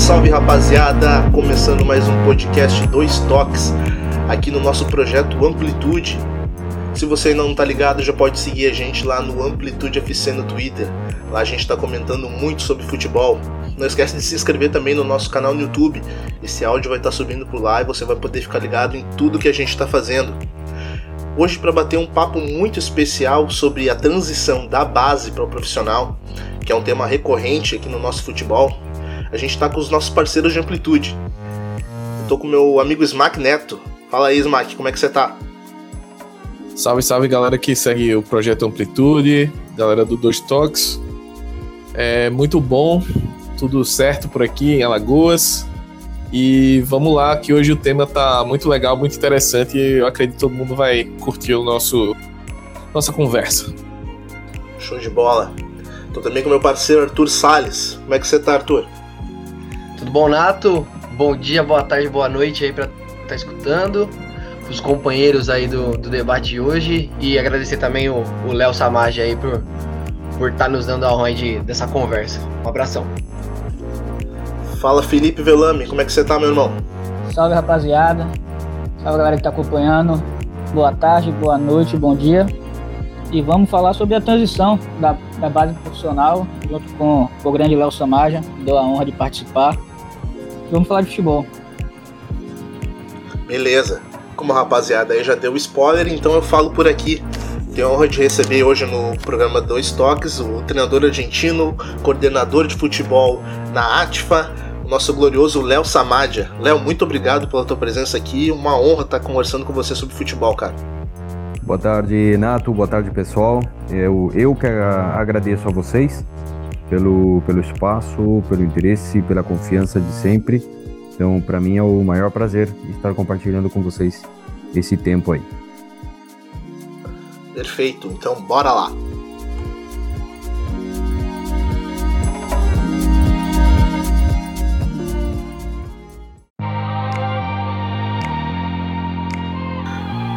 Salve, rapaziada! Começando mais um podcast Dois Toques aqui no nosso projeto Amplitude. Se você não tá ligado, já pode seguir a gente lá no Amplitude FC no Twitter. Lá a gente está comentando muito sobre futebol. Não esquece de se inscrever também no nosso canal no YouTube. Esse áudio vai estar tá subindo por lá e você vai poder ficar ligado em tudo que a gente está fazendo. Hoje para bater um papo muito especial sobre a transição da base para o profissional, que é um tema recorrente aqui no nosso futebol a gente tá com os nossos parceiros de amplitude. Eu tô com meu amigo Smack Neto. Fala aí, Smack, como é que você tá? Salve, salve galera que segue o projeto Amplitude, galera do Dois Toques. É muito bom, tudo certo por aqui em Alagoas. E vamos lá, que hoje o tema tá muito legal, muito interessante e eu acredito que todo mundo vai curtir o nosso nossa conversa. Show de bola. Tô também com meu parceiro Arthur Sales. Como é que você tá, Arthur? Tudo bom, Nato? Bom dia, boa tarde, boa noite aí para estar tá escutando, os companheiros aí do, do debate de hoje e agradecer também o Léo Samage aí por por estar tá nos dando a honra de, dessa conversa. Um abração. Fala Felipe Velame, como é que você tá, meu irmão? Salve rapaziada, salve galera que tá acompanhando. Boa tarde, boa noite, bom dia. E vamos falar sobre a transição da, da base profissional, junto com o grande Léo Samaja, deu a honra de participar. Vamos falar de futebol. Beleza. Como a rapaziada aí já deu spoiler, então eu falo por aqui. Tenho a honra de receber hoje no programa Dois Toques o treinador argentino, coordenador de futebol na ATFA, o nosso glorioso Léo Samadia. Léo, muito obrigado pela tua presença aqui. Uma honra estar conversando com você sobre futebol, cara. Boa tarde, Nato. Boa tarde, pessoal. Eu, eu que agradeço a vocês pelo, pelo espaço, pelo interesse, pela confiança de sempre. Então, para mim é o maior prazer estar compartilhando com vocês esse tempo aí. Perfeito, então bora lá.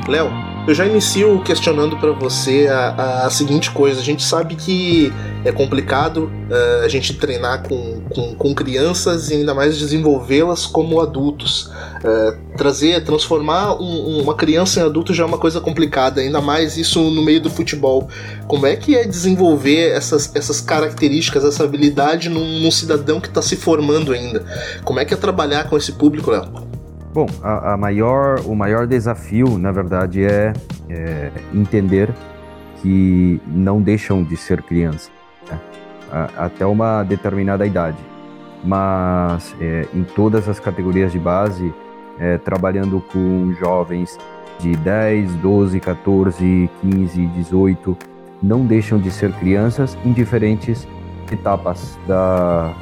Léo, eu já inicio questionando para você a, a, seguinte coisa. A gente sabe que é complicado uh, a gente treinar com, com, com, crianças e ainda mais desenvolvê-las como adultos. Uh, trazer, transformar um, uma criança em adulto já é uma coisa complicada, ainda mais isso no meio do futebol. Como é que é desenvolver essas, essas características, essa habilidade num, num cidadão que está se formando ainda? Como é que é trabalhar com esse público, Léo? Bom, a, a, maior, o maior desafio, na verdade, é, é entender que não deixam de ser crianças né? até uma determinada idade. Mas é, em todas as categorias de base, é, trabalhando com jovens de 10, 12, 14, 15, 18, não deixam de ser crianças em diferentes etapas da,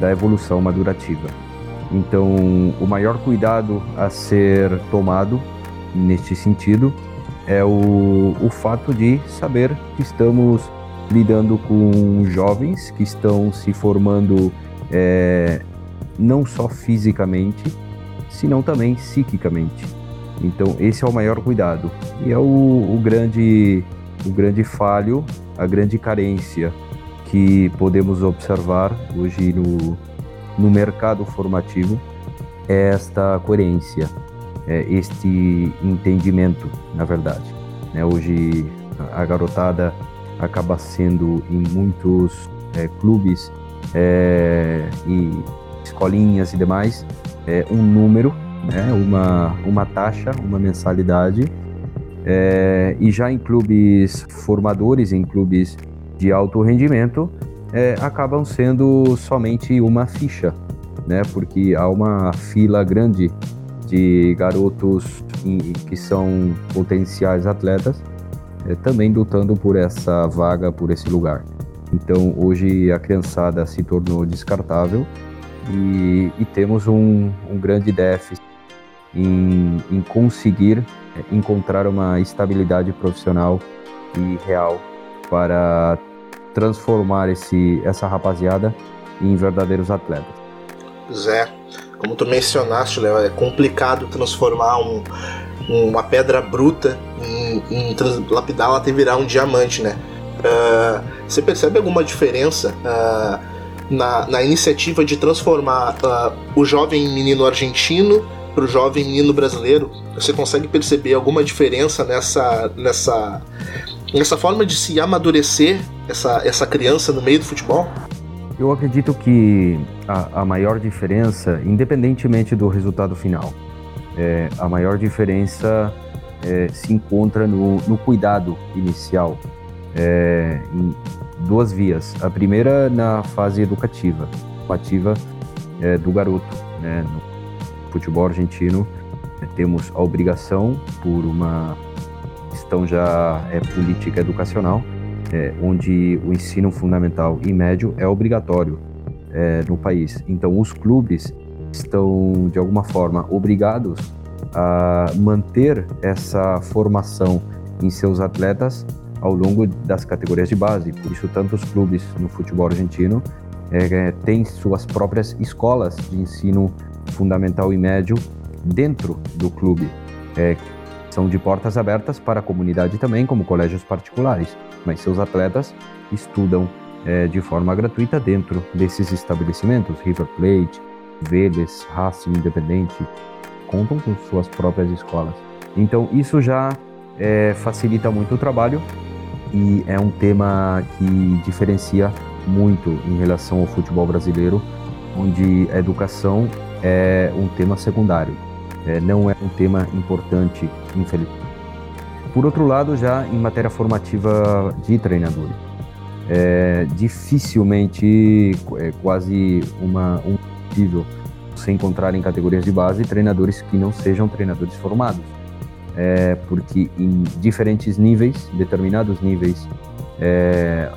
da evolução madurativa. Então, o maior cuidado a ser tomado neste sentido é o, o fato de saber que estamos lidando com jovens que estão se formando é, não só fisicamente, senão também psiquicamente. Então, esse é o maior cuidado e é o, o grande, o grande falho, a grande carência que podemos observar hoje no, no mercado formativo esta coerência, é este entendimento, na verdade. Né? Hoje a garotada acaba sendo em muitos é, clubes é, e escolinhas e demais um número, né? uma, uma taxa, uma mensalidade. E já em clubes formadores, em clubes de alto rendimento, é, acabam sendo somente uma ficha, né? Porque há uma fila grande de garotos que são potenciais atletas é, também lutando por essa vaga, por esse lugar. Então hoje a criançada se tornou descartável e, e temos um, um, grande déficit em, em conseguir é, encontrar uma estabilidade profissional e real para transformar esse, essa rapaziada em verdadeiros atletas. Zé, como tu mencionaste, Léo, é complicado transformar um, uma pedra bruta em, em lapidá-la até virar um diamante, né? Uh, você percebe alguma diferença uh, na, na iniciativa de transformar uh, o jovem menino argentino para o jovem menino brasileiro? Você consegue perceber alguma diferença nessa, nessa, nessa forma de se amadurecer essa, essa criança no meio do futebol? Eu acredito que a, a maior diferença, independentemente do resultado final, é, a maior diferença é, se encontra no, no cuidado inicial, é, em duas vias. A primeira na fase educativa, ativa é, do garoto. Né? No futebol argentino, é, temos a obrigação, por uma questão já é política educacional, é, onde o ensino fundamental e médio é obrigatório é, no país. Então, os clubes estão, de alguma forma, obrigados a manter essa formação em seus atletas ao longo das categorias de base. Por isso, tantos clubes no futebol argentino é, têm suas próprias escolas de ensino fundamental e médio dentro do clube. É, são de portas abertas para a comunidade também, como colégios particulares, mas seus atletas estudam é, de forma gratuita dentro desses estabelecimentos. River Plate, Vélez, Racing Independente, contam com suas próprias escolas. Então isso já é, facilita muito o trabalho e é um tema que diferencia muito em relação ao futebol brasileiro, onde a educação é um tema secundário, é, não é um tema importante, infelizmente. Por outro lado, já em matéria formativa de treinadores, é dificilmente, é quase uma, um possível se encontrar em categorias de base treinadores que não sejam treinadores formados. É, porque em diferentes níveis, determinados níveis, é,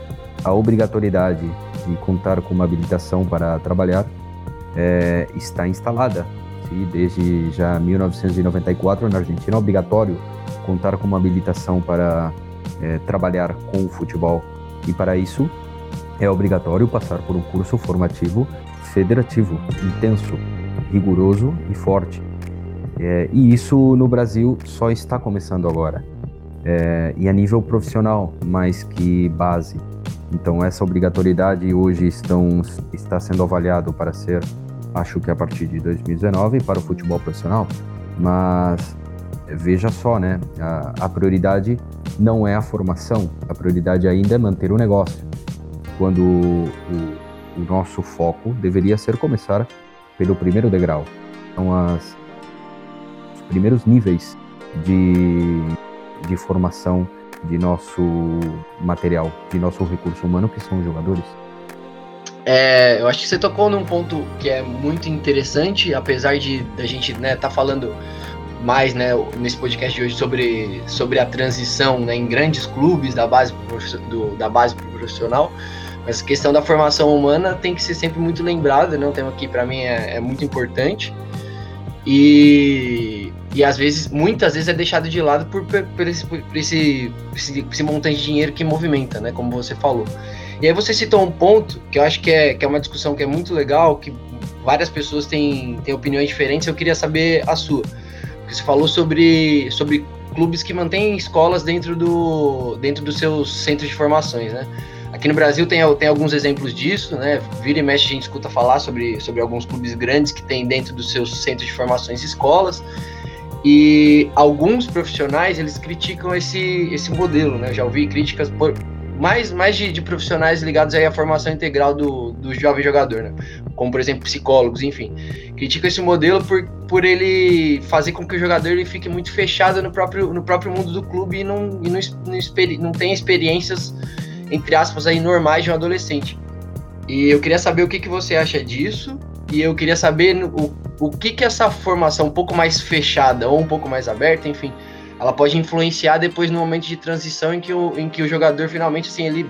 a obrigatoriedade de contar com uma habilitação para trabalhar é, está instalada. Sim, desde já 1994 na Argentina é obrigatório contar com uma habilitação para é, trabalhar com o futebol e para isso é obrigatório passar por um curso formativo federativo, intenso, rigoroso e forte. É, e isso no Brasil só está começando agora. É, e a nível profissional, mais que base. Então essa obrigatoriedade hoje estão, está sendo avaliado para ser, acho que a partir de 2019, para o futebol profissional. Mas veja só, né? A, a prioridade não é a formação, a prioridade ainda é manter o negócio. Quando o, o nosso foco deveria ser começar pelo primeiro degrau. São as, os primeiros níveis de, de formação de nosso material, de nosso recurso humano, que são os jogadores. É, eu acho que você tocou num ponto que é muito interessante, apesar de a gente estar né, tá falando mais né, nesse podcast de hoje sobre, sobre a transição né, em grandes clubes da base, do, da base profissional. Mas a questão da formação humana tem que ser sempre muito lembrada, né? Um tema que para mim é, é, muito importante. E, e às vezes, muitas vezes é deixado de lado por, por, esse, por esse, esse, esse, montante de dinheiro que movimenta, né? Como você falou. E aí você citou um ponto que eu acho que é, que é uma discussão que é muito legal, que várias pessoas têm, têm opiniões diferentes, eu queria saber a sua. Porque você falou sobre, sobre clubes que mantêm escolas dentro, do, dentro dos seus centros de formações, né? Aqui no Brasil tem, tem alguns exemplos disso, né? Vira e mexe a gente escuta falar sobre, sobre alguns clubes grandes que tem dentro dos seus centros de formações escolas. E alguns profissionais eles criticam esse, esse modelo, né? já ouvi críticas por, mais, mais de, de, profissionais ligados aí à formação integral do, do jovem jogador, né? Como, por exemplo, psicólogos, enfim. Criticam esse modelo por, por ele fazer com que o jogador ele fique muito fechado no próprio, no próprio mundo do clube e não, e não, não, não tenha experiências entre aspas, aí, normais de um adolescente. E eu queria saber o que, que você acha disso, e eu queria saber o, o que, que essa formação um pouco mais fechada ou um pouco mais aberta, enfim, ela pode influenciar depois no momento de transição em que o, em que o jogador finalmente, assim, ele,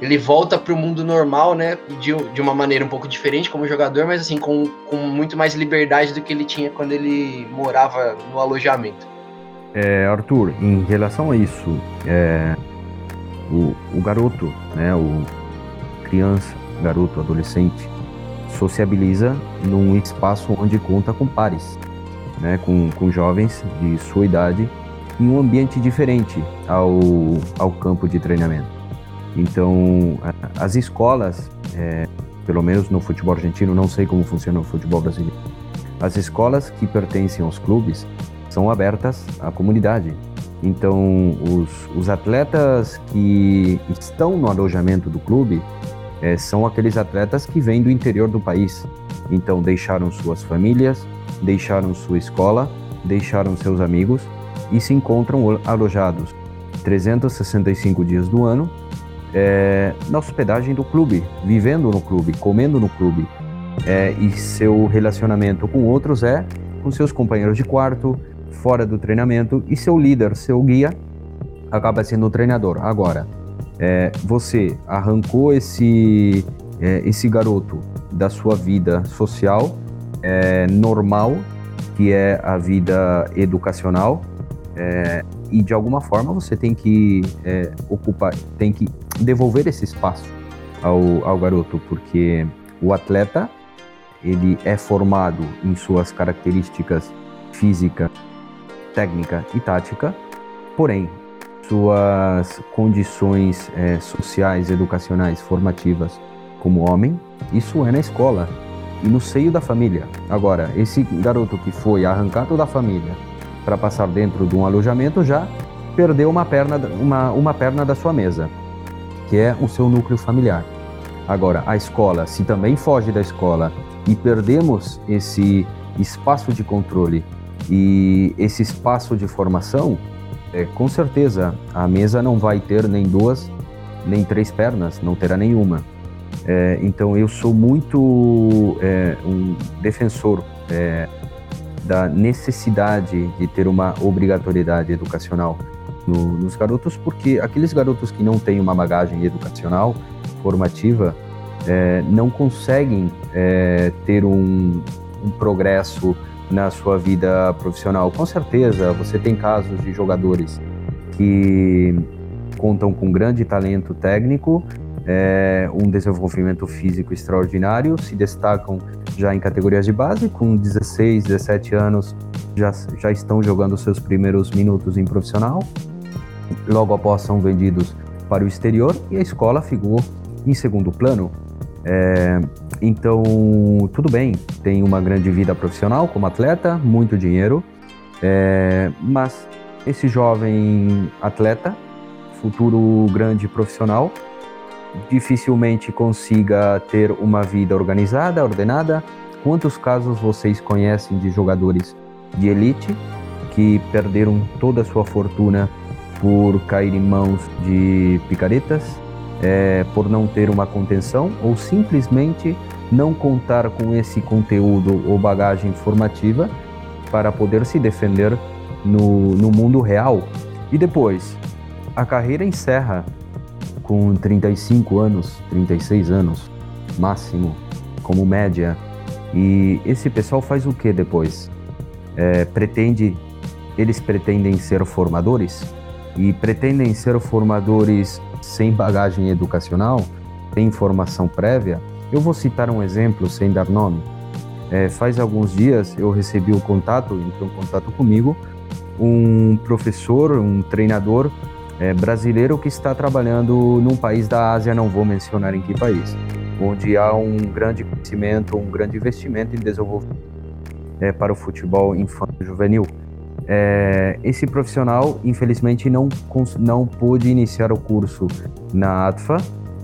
ele volta para o mundo normal, né, de, de uma maneira um pouco diferente como jogador, mas assim, com, com muito mais liberdade do que ele tinha quando ele morava no alojamento. É, Arthur, em relação a isso, é, o, o garoto, né, o criança, garoto, adolescente, sociabiliza num espaço onde conta com pares, né, com, com jovens de sua idade, em um ambiente diferente ao, ao campo de treinamento. Então, as escolas, é, pelo menos no futebol argentino, não sei como funciona no futebol brasileiro. As escolas que pertencem aos clubes são abertas à comunidade. Então, os, os atletas que estão no alojamento do clube é, são aqueles atletas que vêm do interior do país. Então, deixaram suas famílias, deixaram sua escola, deixaram seus amigos e se encontram alojados 365 dias do ano é, na hospedagem do clube, vivendo no clube, comendo no clube. É, e seu relacionamento com outros é com seus companheiros de quarto, fora do treinamento, e seu líder, seu guia, acaba sendo o treinador. Agora, é, você arrancou esse, é, esse garoto da sua vida social é, normal, que é a vida educacional, é, e de alguma forma você tem que é, ocupar, tem que devolver esse espaço ao, ao garoto, porque o atleta ele é formado em suas características física, técnica e tática, porém suas condições é, sociais, educacionais, formativas como homem, isso é na escola e no seio da família. Agora, esse garoto que foi arrancado da família para passar dentro de um alojamento já perdeu uma perna, uma, uma perna da sua mesa, que é o seu núcleo familiar. Agora, a escola, se também foge da escola e perdemos esse espaço de controle e esse espaço de formação, é, com certeza a mesa não vai ter nem duas nem três pernas, não terá nenhuma. É, então eu sou muito é, um defensor é, da necessidade de ter uma obrigatoriedade educacional no, nos garotos, porque aqueles garotos que não têm uma bagagem educacional formativa é, não conseguem é, ter um, um progresso na sua vida profissional. Com certeza, você tem casos de jogadores que contam com grande talento técnico, é, um desenvolvimento físico extraordinário, se destacam já em categorias de base, com 16, 17 anos já, já estão jogando seus primeiros minutos em profissional, logo após são vendidos para o exterior e a escola ficou em segundo plano. É, então, tudo bem, tem uma grande vida profissional como atleta, muito dinheiro, é, mas esse jovem atleta, futuro grande profissional, dificilmente consiga ter uma vida organizada, ordenada. Quantos casos vocês conhecem de jogadores de elite que perderam toda a sua fortuna por cair em mãos de picaretas, é, por não ter uma contenção ou simplesmente não contar com esse conteúdo ou bagagem formativa para poder se defender no, no mundo real. E depois, a carreira encerra com 35 anos, 36 anos, máximo, como média. E esse pessoal faz o que depois? É, pretende, eles pretendem ser formadores e pretendem ser formadores sem bagagem educacional, sem formação prévia, eu vou citar um exemplo sem dar nome. É, faz alguns dias eu recebi o contato, entrou em contato comigo, um professor, um treinador é, brasileiro que está trabalhando num país da Ásia, não vou mencionar em que país, onde há um grande crescimento, um grande investimento em desenvolvimento é, para o futebol infantil juvenil. É, esse profissional, infelizmente, não, não pôde iniciar o curso na ATFA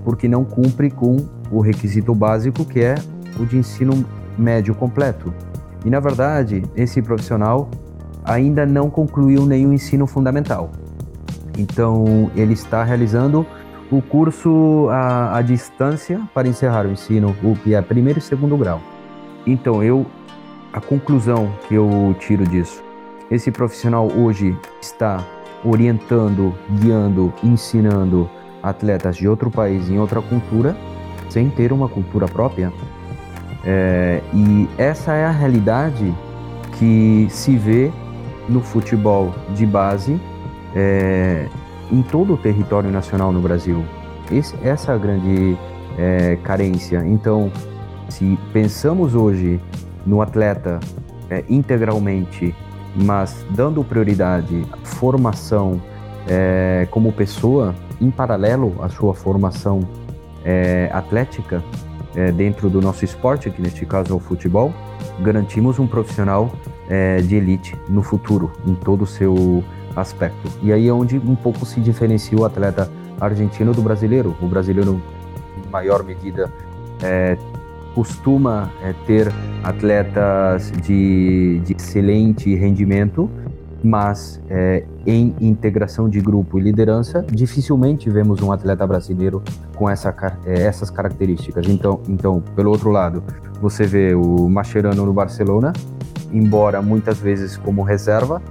porque não cumpre com o requisito básico que é o de ensino médio completo. E, na verdade, esse profissional ainda não concluiu nenhum ensino fundamental. Então, ele está realizando o curso à, à distância para encerrar o ensino, o que é primeiro e segundo grau. Então, eu a conclusão que eu tiro disso esse profissional hoje está orientando, guiando, ensinando atletas de outro país em outra cultura sem ter uma cultura própria. É, e essa é a realidade que se vê no futebol de base é, em todo o território nacional no Brasil. Esse, essa é a grande é, carência. Então, se pensamos hoje no atleta é, integralmente mas dando prioridade à formação é, como pessoa, em paralelo à sua formação é, atlética, é, dentro do nosso esporte, que neste caso é o futebol, garantimos um profissional é, de elite no futuro, em todo o seu aspecto. E aí é onde um pouco se diferencia o atleta argentino do brasileiro. O brasileiro, em maior medida, é, costuma é, ter atletas de, de, excelente rendimento, mas é, em integração de grupo e liderança, dificilmente vemos um atleta brasileiro com essa, é, essas características. Então, então, pelo outro lado, você vê o Mascherano no Barcelona, embora muitas vezes como reserva,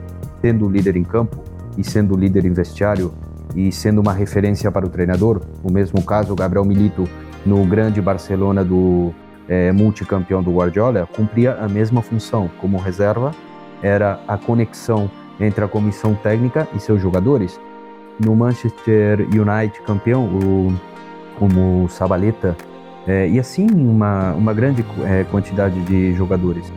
sendo líder em campo e sendo líder em vestiário e sendo uma referência para o treinador. O mesmo caso, o Gabriel Milito no grande Barcelona do é, multicampeão do Guardiola, cumpria a mesma função como reserva, era a conexão entre a comissão técnica e seus jogadores. No Manchester United campeão, o, como Sabaleta, é, e assim uma, uma grande é, quantidade de jogadores,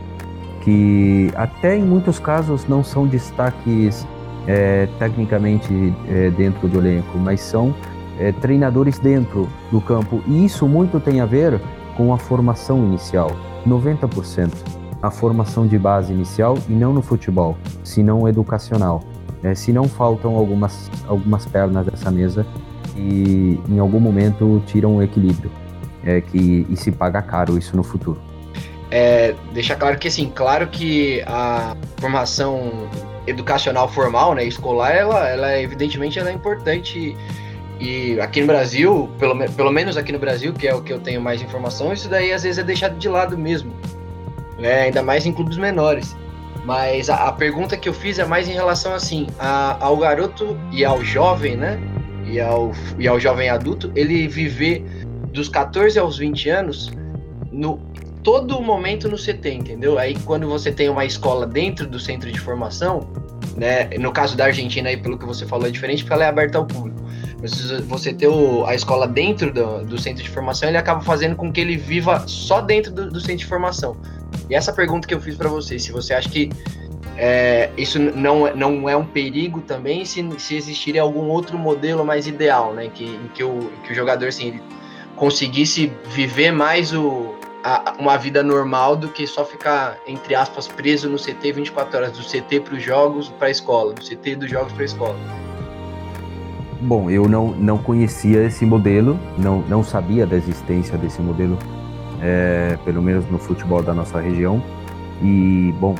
que até em muitos casos não são destaques é, tecnicamente é, dentro do elenco, mas são é, treinadores dentro do campo. E isso muito tem a ver com a formação inicial, 90%. A formação de base inicial e não no futebol, senão educacional. É, se não faltam algumas, algumas pernas dessa mesa e em algum momento tiram o equilíbrio. É, que, e se paga caro isso no futuro. É, deixar claro que assim, claro que a formação educacional formal, né, escolar, ela, ela evidentemente ela é importante e aqui no Brasil, pelo, pelo menos aqui no Brasil, que é o que eu tenho mais informação, isso daí às vezes é deixado de lado mesmo, né, ainda mais em clubes menores. Mas a, a pergunta que eu fiz é mais em relação assim a, ao garoto e ao jovem, né, e ao, e ao jovem adulto, ele viver dos 14 aos 20 anos no todo momento no CT, entendeu? Aí quando você tem uma escola dentro do centro de formação, né? No caso da Argentina aí, pelo que você falou, é diferente porque ela é aberta ao público. Mas você ter o, a escola dentro do, do, centro de formação, ele acaba fazendo com que ele viva só dentro do, do centro de formação. E essa pergunta que eu fiz para você, se você acha que é, isso não, não é um perigo também, se, se existiria algum outro modelo mais ideal, né? Que, em que o, que o jogador assim, conseguisse viver mais o, a, uma vida normal do que só ficar, entre aspas, preso no CT 24 horas, do CT para os jogos para a escola, do CT dos jogos para a escola. Bom, eu não, não conhecia esse modelo, não, não sabia da existência desse modelo, é, pelo menos no futebol da nossa região. E, bom,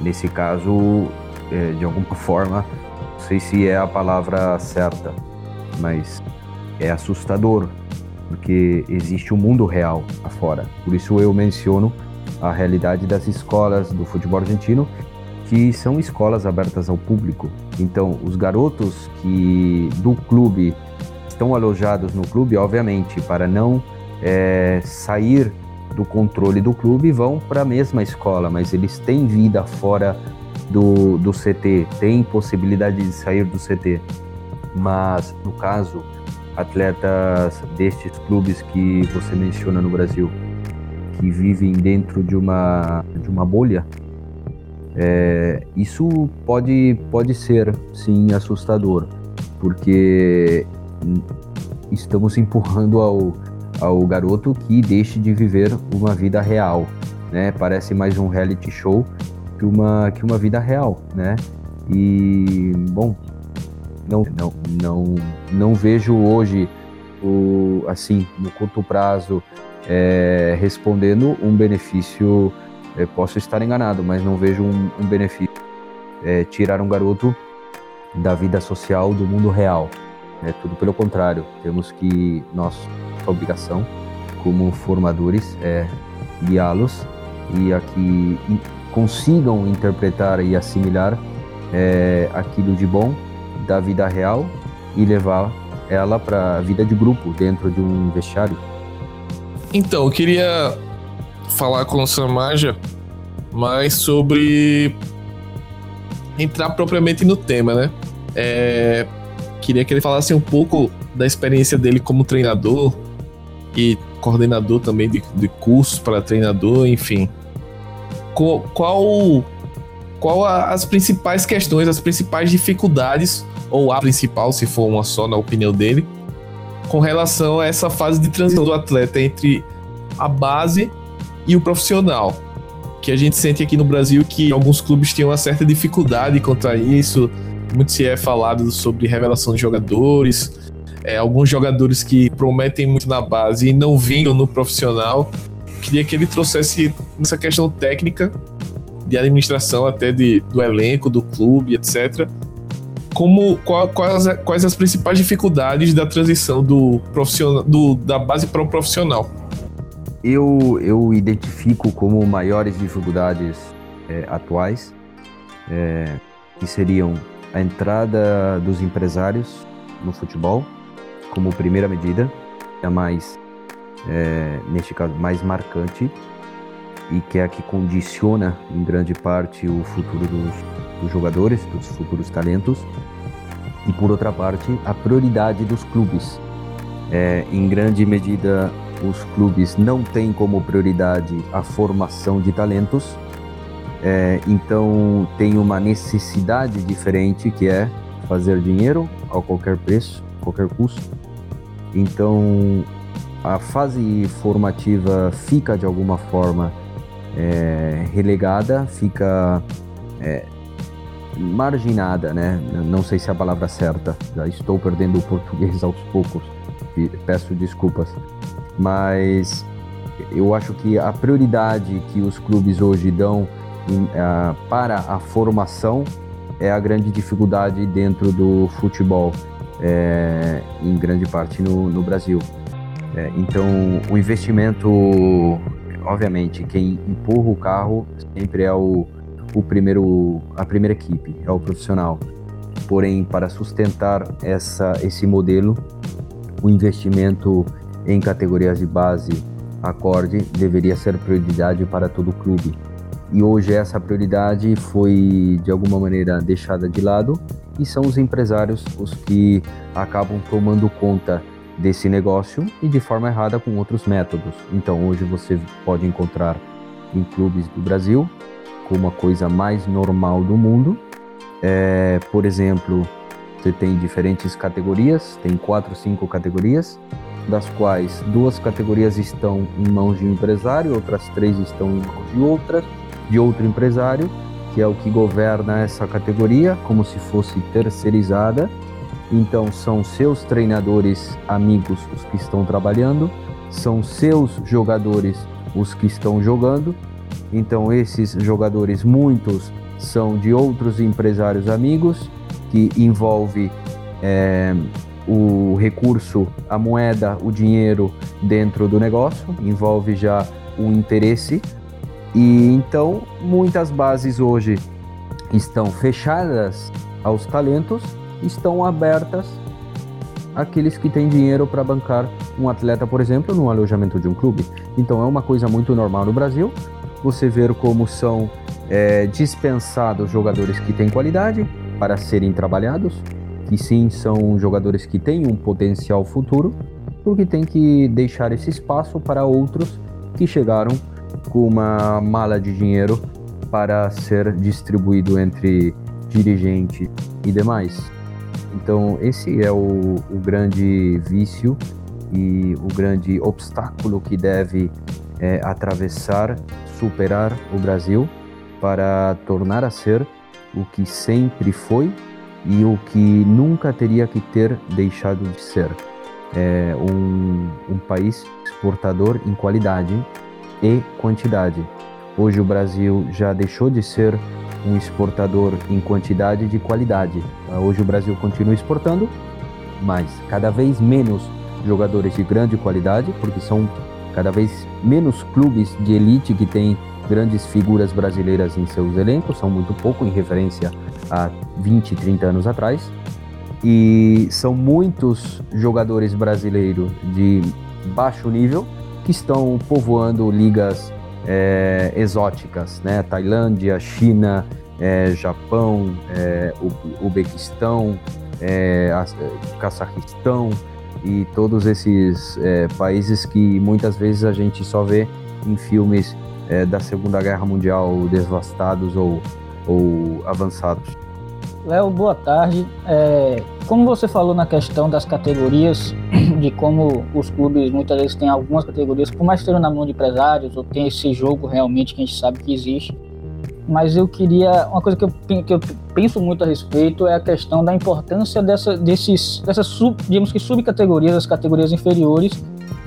nesse caso, é, de alguma forma, não sei se é a palavra certa, mas é assustador porque existe um mundo real afora. Por isso eu menciono a realidade das escolas do futebol argentino, que são escolas abertas ao público. Então, os garotos que do clube estão alojados no clube, obviamente, para não é, sair do controle do clube, vão para a mesma escola, mas eles têm vida fora do, do CT, têm possibilidade de sair do CT. Mas, no caso atletas destes clubes que você menciona no Brasil, que vivem dentro de uma, de uma bolha, é, isso pode, pode ser, sim, assustador, porque estamos empurrando ao, ao garoto que deixe de viver uma vida real, né? Parece mais um reality show que uma, que uma vida real, né? E, bom, não, não, não, não vejo hoje o, assim, no curto prazo, é, respondendo um benefício. É, posso estar enganado, mas não vejo um, um benefício. É, tirar um garoto da vida social do mundo real. É tudo pelo contrário. Temos que, nossa obrigação como formadores é guiá-los e a que consigam interpretar e assimilar é, aquilo de bom da vida real e levar ela para a vida de grupo dentro de um vestiário. Então, eu queria falar com o Samaja mais sobre entrar propriamente no tema, né? É, queria que ele falasse um pouco da experiência dele como treinador e coordenador também de, de cursos para treinador, enfim. Qual, qual, qual as principais questões, as principais dificuldades ou a principal, se for uma só, na opinião dele, com relação a essa fase de transição do atleta entre a base e o profissional. Que a gente sente aqui no Brasil que alguns clubes têm uma certa dificuldade contra isso. Muito se é falado sobre revelação de jogadores, é, alguns jogadores que prometem muito na base e não vingam no profissional. Queria que ele trouxesse essa questão técnica de administração até de, do elenco, do clube, etc como qual, quais, quais as principais dificuldades da transição do profissional do, da base para o profissional? Eu, eu identifico como maiores dificuldades é, atuais é, que seriam a entrada dos empresários no futebol como primeira medida, é a mais é, neste caso mais marcante e que é a que condiciona em grande parte o futuro dos, dos jogadores, dos futuros talentos. E por outra parte, a prioridade dos clubes. É, em grande medida, os clubes não têm como prioridade a formação de talentos, é, então tem uma necessidade diferente que é fazer dinheiro a qualquer preço, qualquer custo. Então a fase formativa fica de alguma forma é, relegada, fica é, marginada, né? Não sei se é a palavra certa, já estou perdendo o português aos poucos, peço desculpas. Mas eu acho que a prioridade que os clubes hoje dão em, uh, para a formação é a grande dificuldade dentro do futebol, é, em grande parte no, no Brasil. É, então, o investimento obviamente, quem empurra o carro sempre é o, o primeiro, a primeira equipe, é o profissional. Porém, para sustentar essa, esse modelo, o investimento em categorias de base acorde deveria ser prioridade para todo o clube. E hoje essa prioridade foi de alguma maneira deixada de lado e são os empresários os que acabam tomando conta desse negócio e de forma errada com outros métodos. Então hoje você pode encontrar em clubes do Brasil como a coisa mais normal do mundo. É, por exemplo, você tem diferentes categorias, tem quatro, cinco categorias, das quais duas categorias estão em mãos de um empresário, outras três estão em mãos de outra, de outro empresário, que é o que governa essa categoria, como se fosse terceirizada então, são seus treinadores amigos os que estão trabalhando, são seus jogadores os que estão jogando. Então, esses jogadores, muitos são de outros empresários amigos, que envolve é, o recurso, a moeda, o dinheiro dentro do negócio, envolve já o interesse. E então, muitas bases hoje estão fechadas aos talentos estão abertas àqueles que têm dinheiro para bancar um atleta, por exemplo, no alojamento de um clube. Então é uma coisa muito normal no Brasil. Você ver como são é, dispensados jogadores que têm qualidade para serem trabalhados, que sim são jogadores que têm um potencial futuro, porque tem que deixar esse espaço para outros que chegaram com uma mala de dinheiro para ser distribuído entre dirigente e demais. Então, esse é o, o grande vício e o grande obstáculo que deve é, atravessar, superar o Brasil para tornar a ser o que sempre foi e o que nunca teria que ter deixado de ser. É um, um país exportador em qualidade e quantidade. Hoje o Brasil já deixou de ser um exportador em quantidade de qualidade. Hoje o Brasil continua exportando, mas cada vez menos jogadores de grande qualidade, porque são cada vez menos clubes de elite que têm grandes figuras brasileiras em seus elencos, são muito pouco em referência a 20, 30 anos atrás. E são muitos jogadores brasileiros de baixo nível que estão povoando ligas é, exóticas, né? Tailândia, China, é, Japão, é, Ubequistão, é, Cazaquistão e todos esses é, países que muitas vezes a gente só vê em filmes é, da Segunda Guerra Mundial devastados ou, ou avançados. Léo, boa tarde. como você falou na questão das categorias de como os clubes muitas vezes têm algumas categorias, por mais estejam na mão de empresários, ou tem esse jogo realmente que a gente sabe que existe. Mas eu queria. Uma coisa que eu, que eu penso muito a respeito é a questão da importância dessa, desses, dessas, sub, digamos que, subcategorias, as categorias inferiores,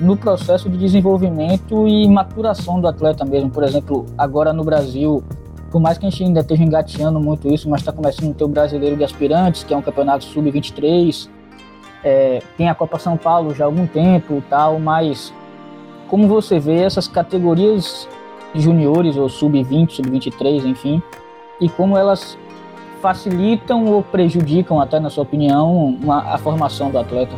no processo de desenvolvimento e maturação do atleta mesmo. Por exemplo, agora no Brasil, por mais que a gente ainda esteja engateando muito isso, mas está começando a ter o Brasileiro de Aspirantes, que é um campeonato sub-23, é, tem a Copa São Paulo já há algum tempo tal, mas como você vê essas categorias juniores ou sub-20, sub-23, enfim, e como elas facilitam ou prejudicam, até na sua opinião, uma, a formação do atleta?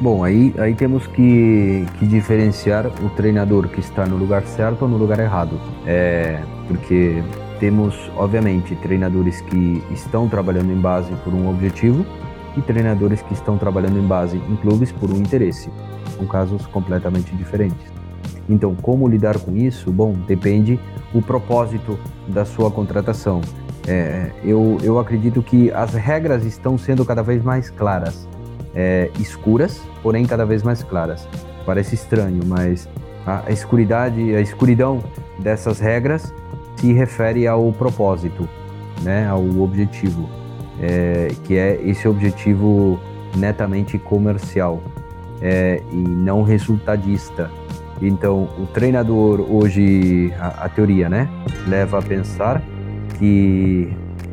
Bom, aí, aí temos que, que diferenciar o treinador que está no lugar certo ou no lugar errado. É, porque temos, obviamente, treinadores que estão trabalhando em base por um objetivo e treinadores que estão trabalhando em base em clubes por um interesse. São casos completamente diferentes. Então, como lidar com isso? Bom, depende o propósito da sua contratação. É, eu, eu acredito que as regras estão sendo cada vez mais claras, é, escuras, porém cada vez mais claras. Parece estranho, mas a, escuridade, a escuridão dessas regras se refere ao propósito, né, ao objetivo, é, que é esse objetivo netamente comercial é, e não resultadista. Então, o treinador hoje, a, a teoria, né, leva a pensar que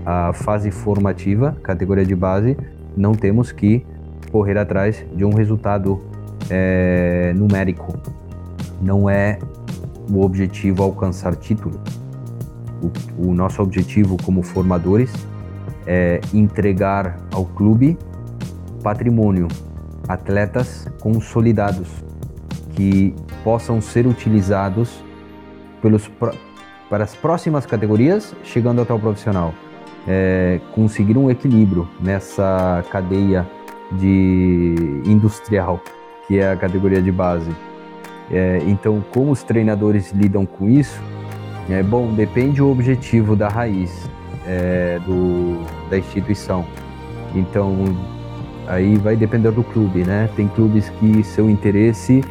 a fase formativa, categoria de base, não temos que correr atrás de um resultado é, numérico. Não é o objetivo alcançar título. O, o nosso objetivo como formadores é entregar ao clube patrimônio, atletas consolidados que possam ser utilizados pelos, para as próximas categorias, chegando até o profissional. É, conseguir um equilíbrio nessa cadeia de industrial, que é a categoria de base. É, então, como os treinadores lidam com isso? É bom, depende o objetivo da raiz é, do, da instituição. Então, aí vai depender do clube, né? Tem clubes que seu interesse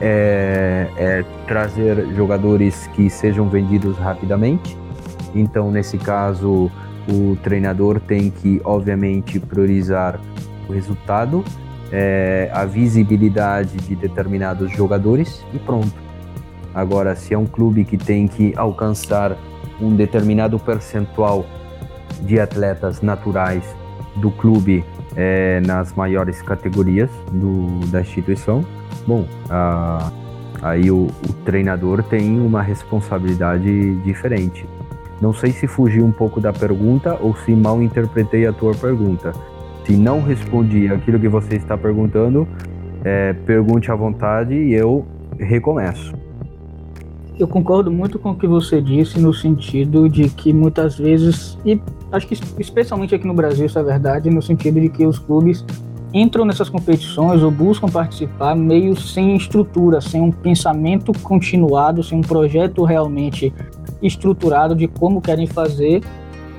é, é trazer jogadores que sejam vendidos rapidamente. Então, nesse caso, o treinador tem que, obviamente, priorizar o resultado, é, a visibilidade de determinados jogadores e pronto. Agora, se é um clube que tem que alcançar um determinado percentual de atletas naturais do clube é, nas maiores categorias do, da instituição, bom, a, aí o, o, treinador tem uma responsabilidade diferente. Não sei se fugi um pouco da pergunta ou se mal interpretei a tua pergunta. Se não respondi aquilo que você está perguntando, é, pergunte à vontade e eu recomeço. Eu concordo muito com o que você disse no sentido de que muitas vezes, e acho que especialmente aqui no Brasil isso é verdade, no sentido de que os clubes entram nessas competições ou buscam participar meio sem estrutura, sem um pensamento continuado, sem um projeto realmente estruturado de como querem fazer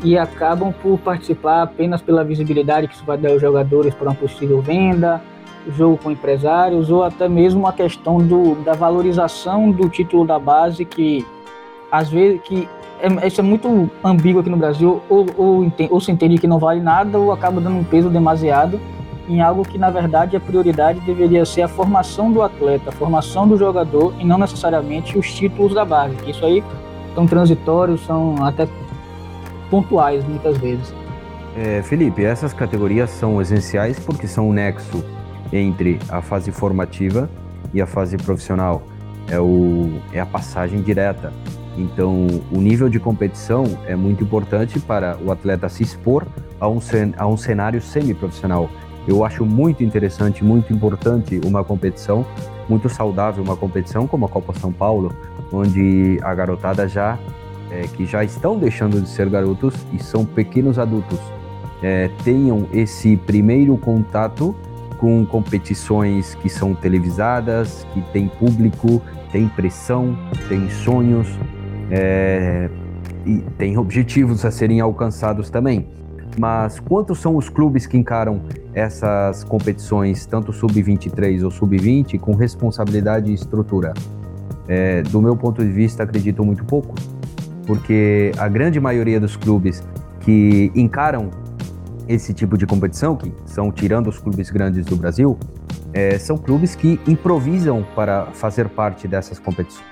e acabam por participar apenas pela visibilidade que isso vai dar aos jogadores para uma possível venda, jogo com empresários ou até mesmo a questão do, da valorização do título da base que às vezes que é, isso é muito ambíguo aqui no Brasil ou, ou, ou se entende que não vale nada ou acaba dando um peso demasiado em algo que na verdade a prioridade deveria ser a formação do atleta, a formação do jogador e não necessariamente os títulos da base. Isso aí são transitórios, são até pontuais muitas vezes. É, Felipe, essas categorias são essenciais porque são o nexo entre a fase formativa e a fase profissional. É, o, é a passagem direta. Então, o nível de competição é muito importante para o atleta se expor a um, a um cenário semi-profissional. Eu acho muito interessante, muito importante uma competição, muito saudável uma competição como a Copa São Paulo, onde a garotada já é, que já estão deixando de ser garotos e são pequenos adultos é, tenham esse primeiro contato com competições que são televisadas, que tem público, tem pressão, tem sonhos é, e tem objetivos a serem alcançados também. Mas quantos são os clubes que encaram essas competições, tanto sub-23 ou sub-20, com responsabilidade e estrutura? É, do meu ponto de vista, acredito muito pouco, porque a grande maioria dos clubes que encaram esse tipo de competição, que são tirando os clubes grandes do Brasil, é, são clubes que improvisam para fazer parte dessas competições.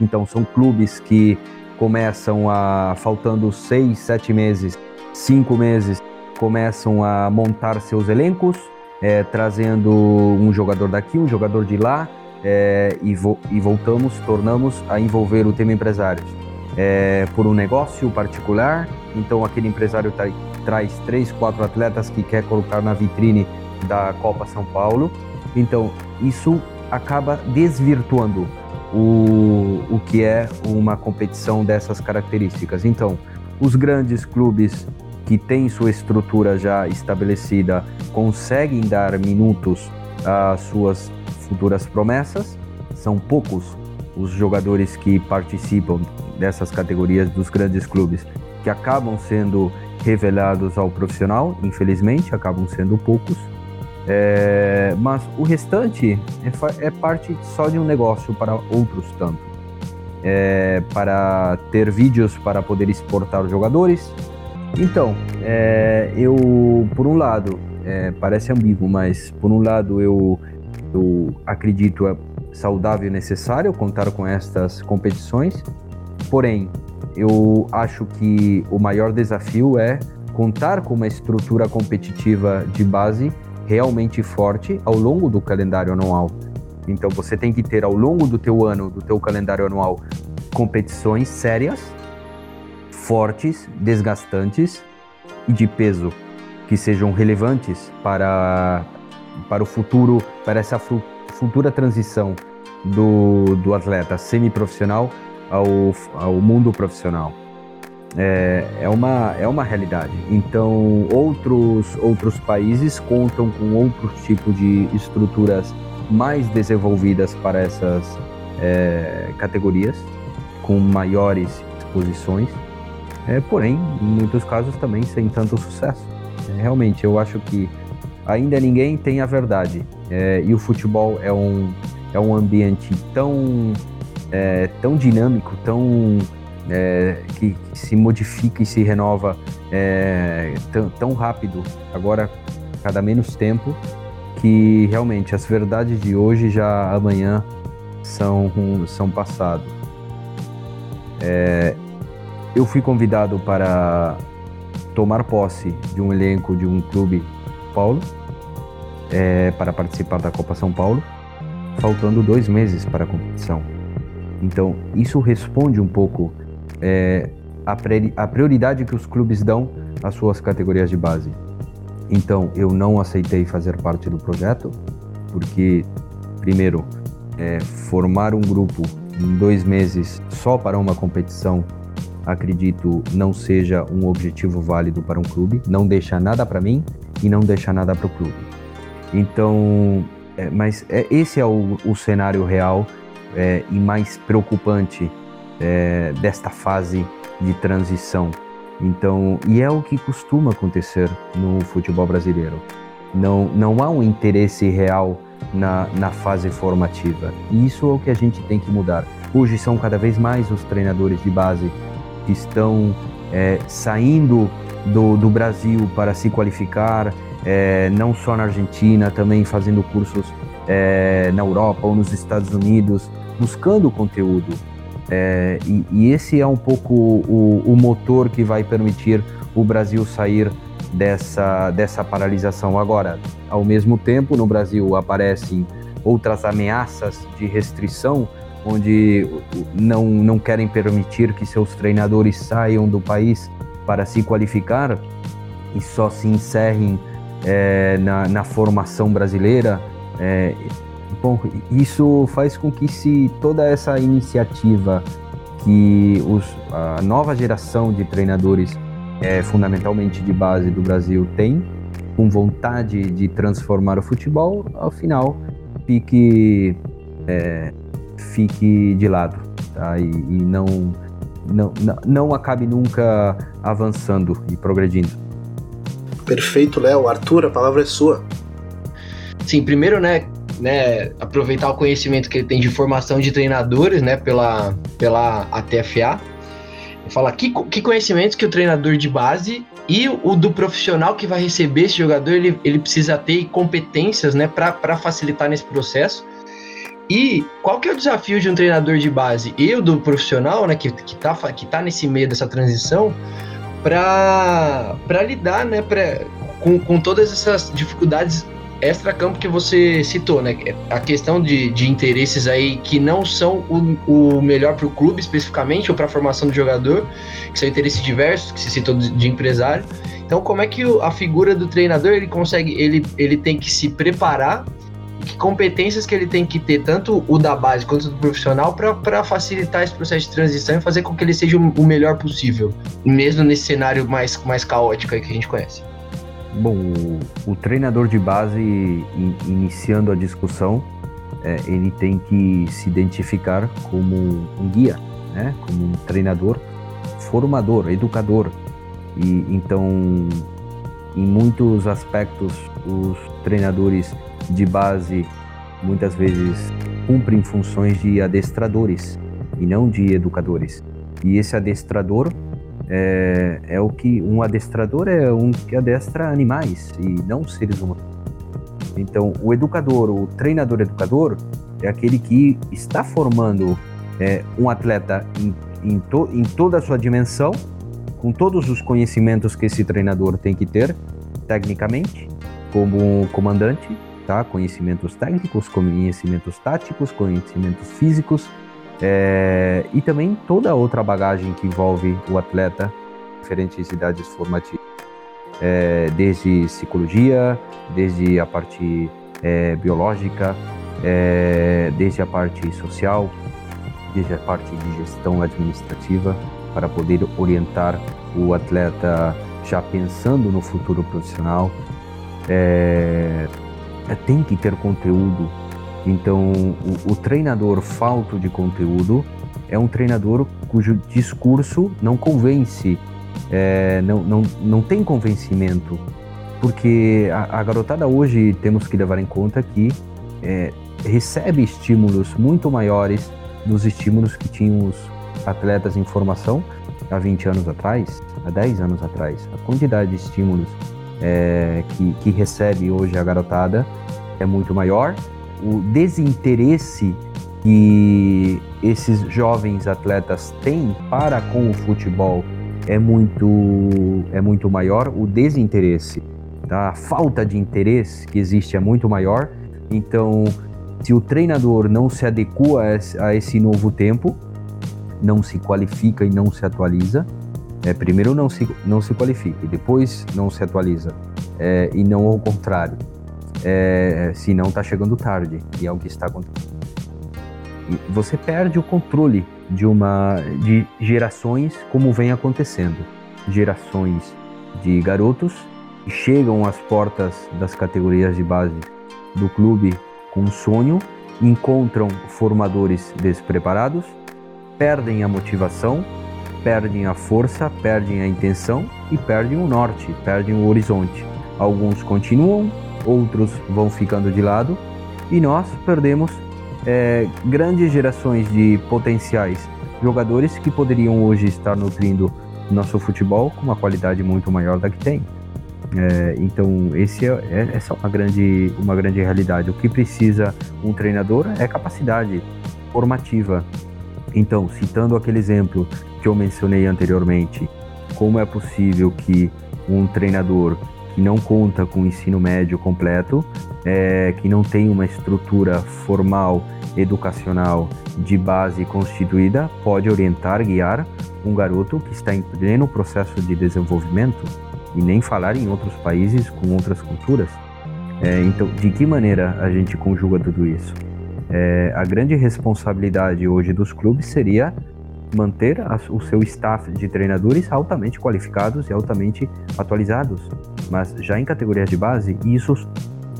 Então, são clubes que começam a, faltando seis, sete meses, cinco meses, começam a montar seus elencos, é, trazendo um jogador daqui, um jogador de lá, é, e, vo e, voltamos, tornamos a envolver o tema empresários. É, por um negócio particular, então aquele empresário tra traz três, quatro atletas que quer colocar na vitrine da Copa São Paulo, então isso acaba desvirtuando o, o que é uma competição dessas características. Então, os grandes clubes que têm sua estrutura já estabelecida conseguem dar minutos às suas futuras promessas. São poucos os jogadores que participam dessas categorias dos grandes clubes que acabam sendo revelados ao profissional, infelizmente, acabam sendo poucos. É, mas o restante é, é, parte só de um negócio para outros tanto. É, para ter vídeos para poder exportar os jogadores. Então, é, eu, por um lado, é, parece ambíguo, mas por um lado eu, eu acredito é saudável e necessário contar com estas competições, porém, eu acho que o maior desafio é contar com uma estrutura competitiva de base realmente forte ao longo do calendário anual. Então você tem que ter ao longo do teu ano, do teu calendário anual, competições sérias, fortes, desgastantes e de peso que sejam relevantes para para o futuro, para essa futura transição do, do atleta semiprofissional ao, ao mundo profissional é, é, uma, é uma realidade. Então, outros, outros países contam com outros tipos de estruturas mais desenvolvidas para essas é, categorias, com maiores exposições, é, porém, em muitos casos também sem tanto sucesso. É, realmente, eu acho que ainda ninguém tem a verdade. É, e o futebol é um, é um ambiente tão, é, tão dinâmico, tão é, que, que, se modifica e se renova é, tão, tão rápido, agora cada menos tempo, que realmente as verdades de hoje já amanhã são, são passado. Eu fui convidado para tomar posse de um elenco de um clube Paulo é, para participar da Copa São Paulo, faltando dois meses para a competição. Então isso responde um pouco é, a prioridade que os clubes dão às suas categorias de base. Então, eu não aceitei fazer parte do projeto, porque, primeiro, é, formar um grupo em dois meses só para uma competição, acredito, não seja um objetivo válido para um clube, não deixa nada para mim e não deixa nada para o clube. Então, é, mas é, esse é o, o cenário real é, e mais preocupante é, desta fase de transição. Então, e é o que costuma acontecer no futebol brasileiro. Não, não há um interesse real na, na fase formativa. E isso é o que a gente tem que mudar. Hoje são cada vez mais os treinadores de base que estão é, saindo do, do Brasil para se qualificar, é, não só na Argentina, também fazendo cursos é, na Europa ou nos Estados Unidos, buscando conteúdo. É, e, e, esse é um pouco o, o, motor que vai permitir o Brasil sair dessa, dessa paralisação. Agora, ao mesmo tempo, no Brasil aparecem outras ameaças de restrição, onde não, não querem permitir que seus treinadores saiam do país para se qualificar e só se encerrem é, na, na formação brasileira. É, Bom, isso faz com que se toda essa iniciativa que os, a nova geração de treinadores, é, fundamentalmente de base do Brasil, tem, com vontade de transformar o futebol, ao final fique, é, fique de lado tá? e, e não, não, não, não acabe nunca avançando e progredindo. Perfeito, Léo. Arthur, a palavra é sua. Sim, primeiro, né, né, aproveitar o conhecimento que ele tem de formação de treinadores, né, pela, pela ATFA. Falar que, que conhecimentos que o treinador de base e o do profissional que vai receber esse jogador, ele, ele precisa ter competências, né, para facilitar nesse processo. E qual que é o desafio de um treinador de base e do profissional, né, que, que, tá, que tá nesse meio dessa transição, para lidar, né, pra, com, com todas essas dificuldades extra-campo que você citou, né? A questão de, de interesses aí que não são o, o melhor para o clube especificamente ou para a formação do jogador, que são interesses diversos, que se citou de, de empresário. Então, como é que a figura do treinador ele consegue, ele, ele tem que se preparar que competências que ele tem que ter, tanto o da base quanto do profissional, para facilitar esse processo de transição e fazer com que ele seja o melhor possível, mesmo nesse cenário mais, mais caótico que a gente conhece. Bom, o, o treinador de base, in, iniciando a discussão, é, ele tem que se identificar como um guia, né? como um treinador formador, educador. E então, em muitos aspectos, os treinadores de base muitas vezes cumprem funções de adestradores e não de educadores. E esse adestrador é, é o que um adestrador é um que adestra animais e não seres humanos. Então, o educador, o treinador educador, é aquele que está formando é, um atleta em, em, to, em toda a sua dimensão, com todos os conhecimentos que esse treinador tem que ter, tecnicamente, como comandante, tá? Conhecimentos técnicos, conhecimentos táticos, conhecimentos físicos, é, e também toda outra bagagem que envolve o atleta, diferentes idades formativas, é, desde psicologia, desde a parte é, biológica, desde a parte social, desde a parte de gestão administrativa, para poder orientar o atleta já pensando no futuro profissional. É, tem que ter conteúdo então, o, o treinador falto de conteúdo é um treinador cujo discurso não convence, é, não, não, não tem convencimento. Porque a, a, garotada hoje temos que levar em conta que é, recebe estímulos muito maiores dos estímulos que tinham os atletas em formação há 20 anos atrás, há 10 anos atrás. A quantidade de estímulos é, que, que recebe hoje a garotada é muito maior o desinteresse que esses jovens atletas têm para com o futebol é muito, é muito maior, o desinteresse, tá? a falta de interesse que existe é muito maior. Então, se o treinador não se adequa a esse novo tempo, não se qualifica e não se atualiza, é, primeiro não se, não se qualifica depois não se atualiza, é, e não ao contrário é, se não está chegando tarde, e é o que está acontecendo. E você perde o controle de uma de gerações como vem acontecendo. Gerações de garotos que chegam às portas das categorias de base do clube com um sonho, encontram formadores despreparados, perdem a motivação, perdem a força, perdem a intenção e perdem o norte, perdem o horizonte. Alguns continuam, outros vão ficando de lado e nós perdemos é, grandes gerações de potenciais jogadores que poderiam hoje estar nutrindo nosso futebol com uma qualidade muito maior da que tem. É, então, esse é, é, essa é uma grande, uma grande realidade. O que precisa um treinador é capacidade formativa. Então, citando aquele exemplo que eu mencionei anteriormente, como é possível que um treinador que não conta com ensino médio completo, é, que não tem uma estrutura formal educacional de base constituída, pode orientar, guiar um garoto que está em pleno processo de desenvolvimento e nem falar em outros países com outras culturas. É, então, de que maneira a gente conjuga tudo isso? É, a grande responsabilidade hoje dos clubes seria manter a, o seu staff de treinadores altamente qualificados e altamente atualizados. Mas já em categorias de base, isso os,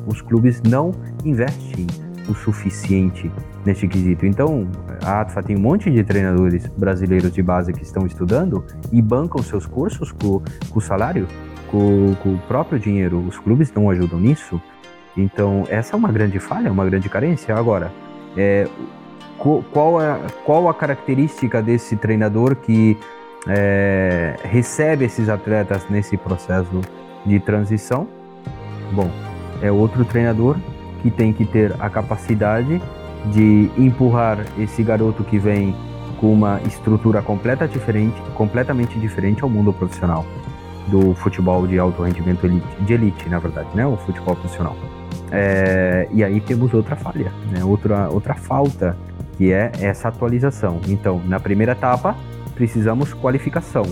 os clubes não investem o suficiente neste quesito. Então, a ATFA tem um monte de treinadores brasileiros de base que estão estudando e bancam seus cursos com, com salário com o próprio dinheiro. Os clubes não ajudam nisso. Então, essa é uma grande falha, uma grande carência. Agora, é, qual, é, qual a característica desse treinador que é, recebe esses atletas nesse processo de transição? Bom, é outro treinador que tem que ter a capacidade de empurrar esse garoto que vem com uma estrutura completa diferente, completamente diferente ao mundo profissional do futebol de alto rendimento elite, de elite, na verdade, né? O futebol profissional. É, e aí temos outra falha, né? outra, outra falta, que é essa atualização. Então, na primeira etapa, precisamos qualificação.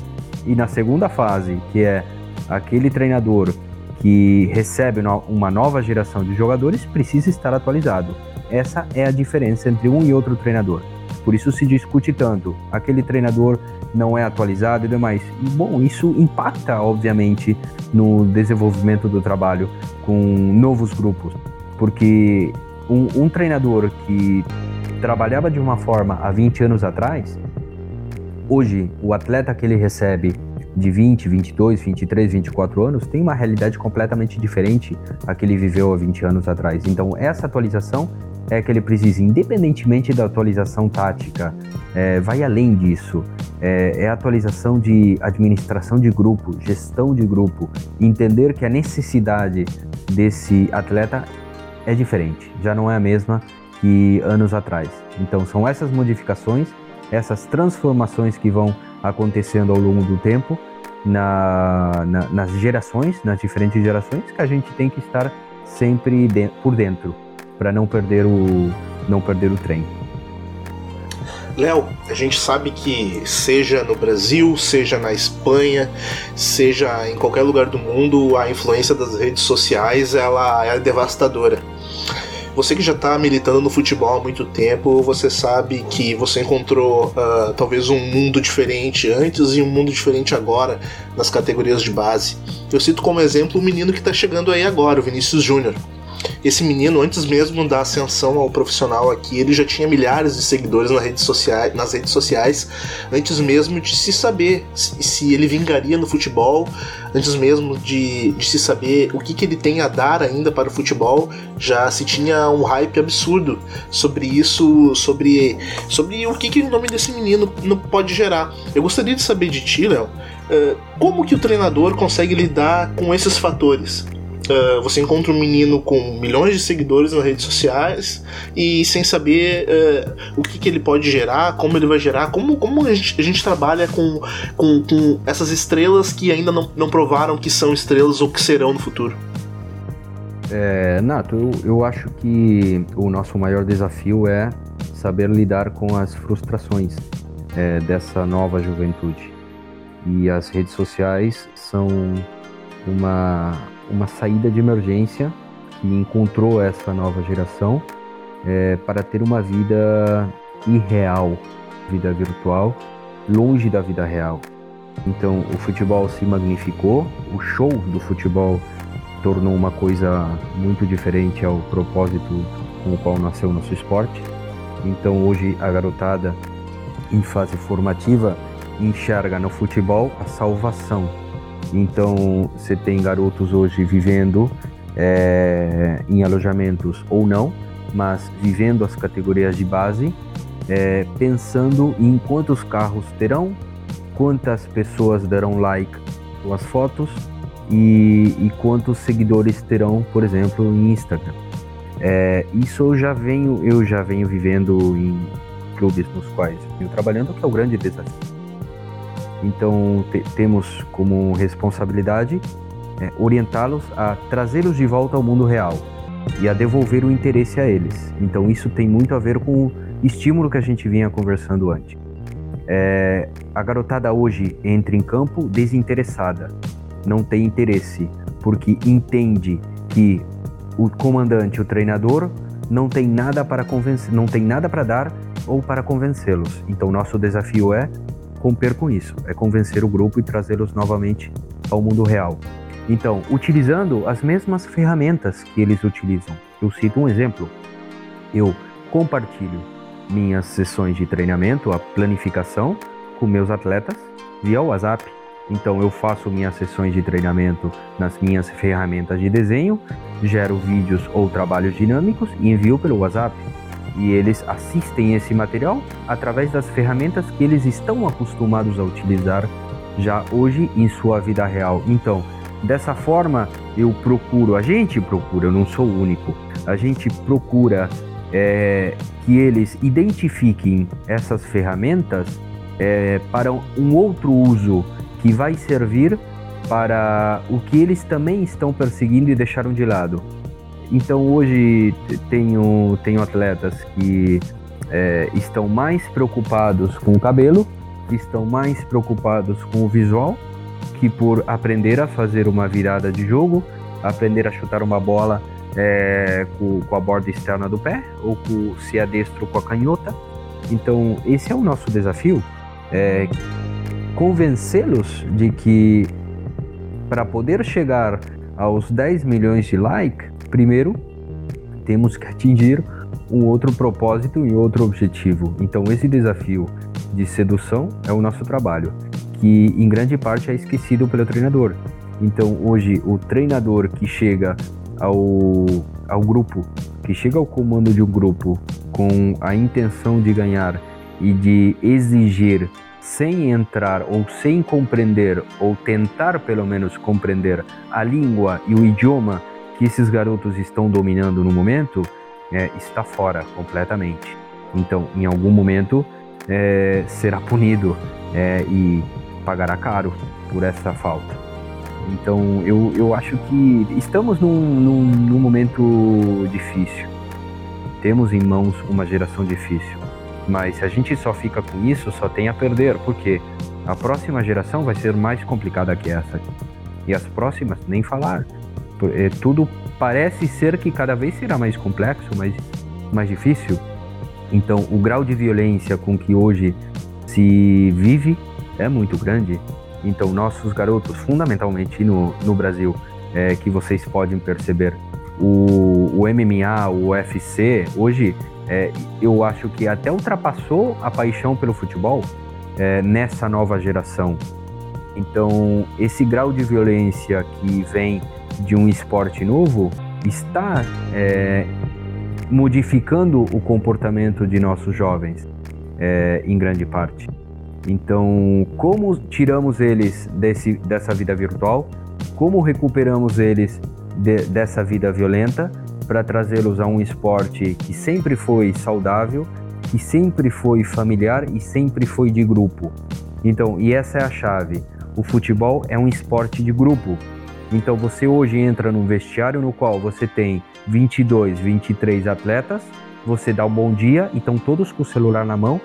E na segunda fase, que é aquele treinador que recebe uma nova geração de jogadores, precisa estar atualizado. Essa é a diferença entre um e outro treinador. Por isso se discute tanto. Aquele treinador não é atualizado e demais. E, bom, isso impacta, obviamente, no desenvolvimento do trabalho com novos grupos. Porque um, um treinador que trabalhava de uma forma há 20 anos atrás, hoje o atleta que ele recebe de 20, 22, 23, 24 anos tem uma realidade completamente diferente a que ele viveu há 20 anos atrás. Então, essa atualização é que ele precisa, independentemente da atualização tática, é, vai além disso. É, é atualização de administração de grupo, gestão de grupo, entender que a necessidade desse atleta é diferente, já não é a mesma que anos atrás. Então, são essas modificações, essas transformações que vão acontecendo ao longo do tempo na, na, nas gerações, nas diferentes gerações, que a gente tem que estar sempre de, por dentro para não perder o não perder o trem. Léo, a gente sabe que seja no Brasil, seja na Espanha, seja em qualquer lugar do mundo, a influência das redes sociais ela é devastadora. Você que já está militando no futebol há muito tempo, você sabe que você encontrou uh, talvez um mundo diferente antes e um mundo diferente agora nas categorias de base. Eu cito como exemplo o menino que está chegando aí agora, o Vinícius Júnior. Esse menino, antes mesmo da ascensão ao profissional aqui, ele já tinha milhares de seguidores nas redes sociais, nas redes sociais antes mesmo de se saber se, ele vingaria no futebol, antes mesmo de, de se saber o que, que ele tem a dar ainda para o futebol, já se tinha um hype absurdo sobre isso, sobre, sobre o que, que o nome desse menino não pode gerar. Eu gostaria de saber de ti, Léo, uh, como que o treinador consegue lidar com esses fatores? Uh, você encontra um menino com milhões de seguidores nas redes sociais e sem saber uh, o que, que, ele pode gerar, como ele vai gerar, como, como a, gente, a gente trabalha com, com, com, essas estrelas que ainda não, não provaram que são estrelas ou que serão no futuro. É, Nato, eu, eu acho que o nosso maior desafio é saber lidar com as frustrações é, dessa nova juventude. E as redes sociais são uma uma saída de emergência que encontrou essa nova geração é, para ter uma vida irreal, vida virtual, longe da vida real. Então o futebol se magnificou, o show do futebol tornou uma coisa muito diferente ao propósito com o qual nasceu nosso esporte. Então hoje a garotada em fase formativa enxerga no futebol a salvação então, você tem garotos hoje vivendo é, em alojamentos ou não, mas vivendo as categorias de base, é, pensando em quantos carros terão, quantas pessoas darão like às fotos e, e, quantos seguidores terão, por exemplo, em Instagram. É, isso eu já venho, eu já venho vivendo em clubes nos quais venho trabalhando, que é o grande desafio. Então, te, temos como responsabilidade é, orientá-los a trazê-los de volta ao mundo real e a devolver o interesse a eles. Então, isso tem muito a ver com o estímulo que a gente vinha conversando antes. É, a garotada hoje entra em campo desinteressada, não tem interesse, porque entende que o comandante, o treinador, não tem nada para convencer, não tem nada para dar ou para convencê-los. Então, nosso desafio é romper com isso, é convencer o grupo e trazê-los novamente ao mundo real. Então, utilizando as mesmas ferramentas que eles utilizam. Eu cito um exemplo. Eu compartilho minhas sessões de treinamento, a planificação, com meus atletas via WhatsApp. Então eu faço minhas sessões de treinamento nas minhas ferramentas de desenho, gero vídeos ou trabalhos dinâmicos e envio pelo WhatsApp. E eles assistem esse material através das ferramentas que eles estão acostumados a utilizar já hoje em sua vida real. Então, dessa forma, eu procuro, a gente procura, eu não sou o único, a gente procura é, que eles identifiquem essas ferramentas é, para um outro uso que vai servir para o que eles também estão perseguindo e deixaram de lado. Então hoje tenho, tenho atletas que é, estão mais preocupados com o cabelo, estão mais preocupados com o visual, que por aprender a fazer uma virada de jogo, aprender a chutar uma bola é, com, com, a borda externa do pé, ou com, se é destro com a canhota. Então esse é o nosso desafio, é, convencê-los de que para poder chegar aos 10 milhões de likes, primeiro temos que atingir um outro propósito e outro objetivo. Então esse desafio de sedução é o nosso trabalho, que em grande parte é esquecido pelo treinador. Então hoje o treinador que chega ao, ao grupo, que chega ao comando de um grupo com a intenção de ganhar e de exigir sem entrar ou sem compreender ou tentar pelo menos compreender a língua e o idioma que esses garotos estão dominando no momento, é, está fora completamente. Então, em algum momento, é, será punido é, e pagará caro por essa falta. Então, eu, eu acho que estamos num, num, num momento difícil. Temos em mãos uma geração difícil. Mas se a gente só fica com isso, só tem a perder, porque a próxima geração vai ser mais complicada que essa. E as próximas, nem falar. É, tudo parece ser que cada vez será mais complexo, mais, mais difícil. Então, o grau de violência com que hoje se vive é muito grande. Então, nossos garotos, fundamentalmente no, no Brasil, é, que vocês podem perceber, o, o MMA, o UFC, hoje é, eu acho que até ultrapassou a paixão pelo futebol é, nessa nova geração. Então, esse grau de violência que vem de um esporte novo está é, modificando o comportamento de nossos jovens, é, em grande parte. Então, como tiramos eles desse, dessa vida virtual? Como recuperamos eles de, dessa vida violenta? para trazê-los a um esporte que sempre foi saudável, que sempre foi familiar e sempre foi de grupo. Então, e essa é a chave. O futebol é um esporte de grupo. Então, você hoje entra num vestiário no qual você tem 22, 23 atletas, você dá um bom dia e estão todos com o celular na mão,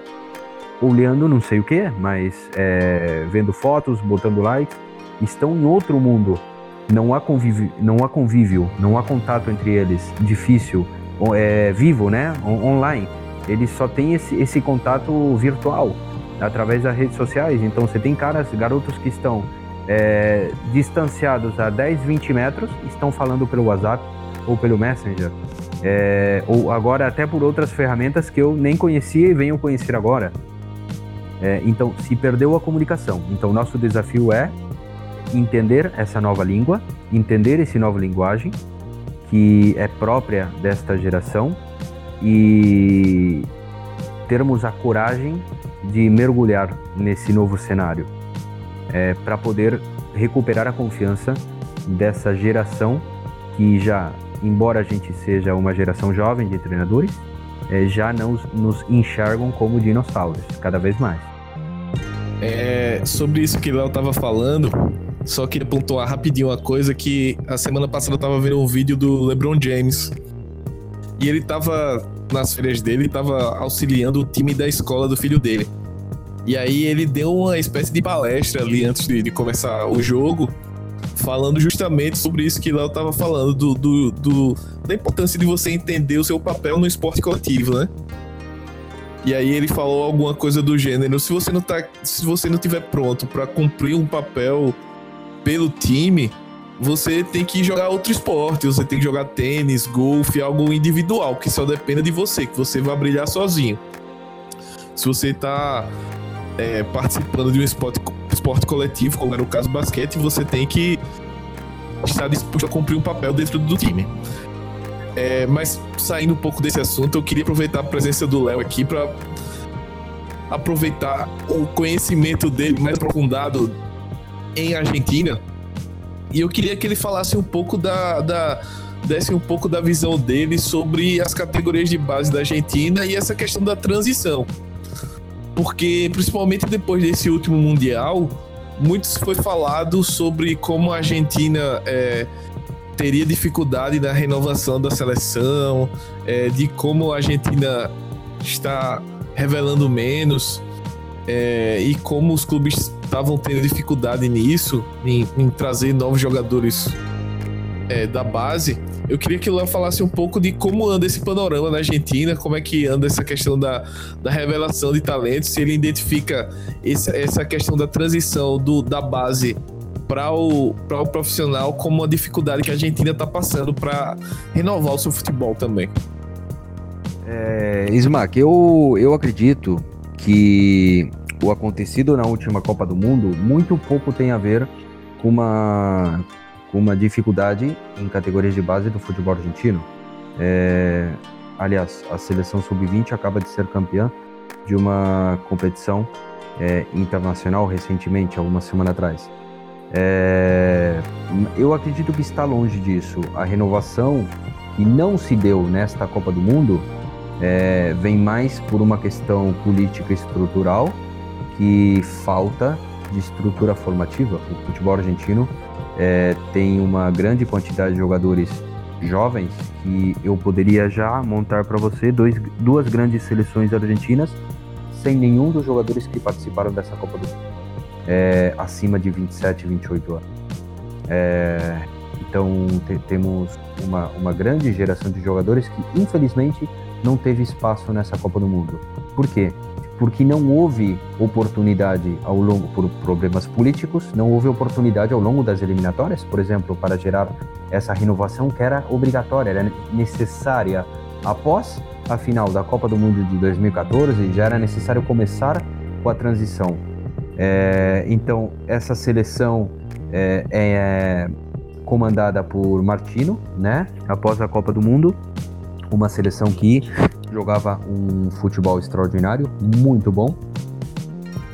olhando não sei o que, mas é, vendo fotos, botando likes, estão em outro mundo não há convívio, não há convívio, não há contato entre eles, difícil, é, vivo, né, On online. Eles só têm esse, esse contato virtual através das redes sociais. Então você tem caras, garotos que estão é, distanciados a 10, 20 metros, estão falando pelo WhatsApp ou pelo Messenger. É, ou agora até por outras ferramentas que eu nem conhecia e venho conhecer agora. É, então se perdeu a comunicação. Então nosso desafio é entender essa nova língua, entender esse nova linguagem que é própria desta geração e termos a coragem de mergulhar nesse novo cenário é, para poder recuperar a confiança dessa geração que já, embora a gente seja uma geração jovem de treinadores, é, já não nos enxergam como dinossauros, cada vez mais. É, sobre isso que o Léo estava falando, só queria pontuar rapidinho uma coisa que a semana passada eu tava vendo um vídeo do LeBron James. E ele tava nas férias dele, tava auxiliando o time da escola do filho dele. E aí ele deu uma espécie de palestra ali antes de, de começar o jogo, falando justamente sobre isso que Léo tava falando, do, do, do, da importância de você entender o seu papel no esporte coletivo, né? E aí ele falou alguma coisa do gênero: se você não tá, se você não tiver pronto para cumprir um papel pelo time, você tem que jogar outro esporte, você tem que jogar tênis, golfe, algo individual, que só dependa de você, que você vai brilhar sozinho. Se você tá é, participando de um esporte, esporte coletivo, como era o caso do basquete, você tem que estar disposto a cumprir um papel dentro do time. É, mas saindo um pouco desse assunto, eu queria aproveitar a presença do Léo aqui para aproveitar o conhecimento dele mais aprofundado em Argentina. E eu queria que ele falasse um pouco da, da desse um pouco da visão dele sobre as categorias de base da Argentina e essa questão da transição. Porque, principalmente depois desse último Mundial, muito foi falado sobre como a Argentina é, teria dificuldade na renovação da seleção, é, de como a Argentina está revelando menos é, e como os clubes estavam tendo dificuldade nisso, em, em trazer novos jogadores é, da base. Eu queria que o Léo falasse um pouco de como anda esse panorama na Argentina, como é que anda essa questão da, da revelação de talentos, se ele identifica esse, essa questão da transição do, da base para o, o profissional como uma dificuldade que a Argentina está passando para renovar o seu futebol também. É, eu, eu acredito que o acontecido na última Copa do Mundo muito pouco tem a ver com uma, uma dificuldade em categorias de base do futebol argentino. É, aliás, a seleção sub-20 acaba de ser campeã de uma competição é, internacional recentemente, alguma semana atrás. É, eu acredito que está longe disso. A renovação que não se deu nesta Copa do Mundo é, vem mais por uma questão política estrutural que falta de estrutura formativa. O futebol argentino é, tem uma grande quantidade de jogadores jovens que eu poderia já montar para você dois, duas grandes seleções argentinas sem nenhum dos jogadores que participaram dessa Copa do Mundo é, acima de 27, 28 anos. É, então te, temos uma, uma grande geração de jogadores que infelizmente não teve espaço nessa Copa do Mundo. Por quê? Porque não houve oportunidade ao longo por problemas políticos, não houve oportunidade ao longo das eliminatórias, por exemplo, para gerar essa renovação que era obrigatória, era necessária após a final da Copa do Mundo de 2014, já era necessário começar com a transição. É, então essa seleção é, é comandada por Martino, né? Após a Copa do Mundo, uma seleção que jogava um futebol extraordinário, muito bom.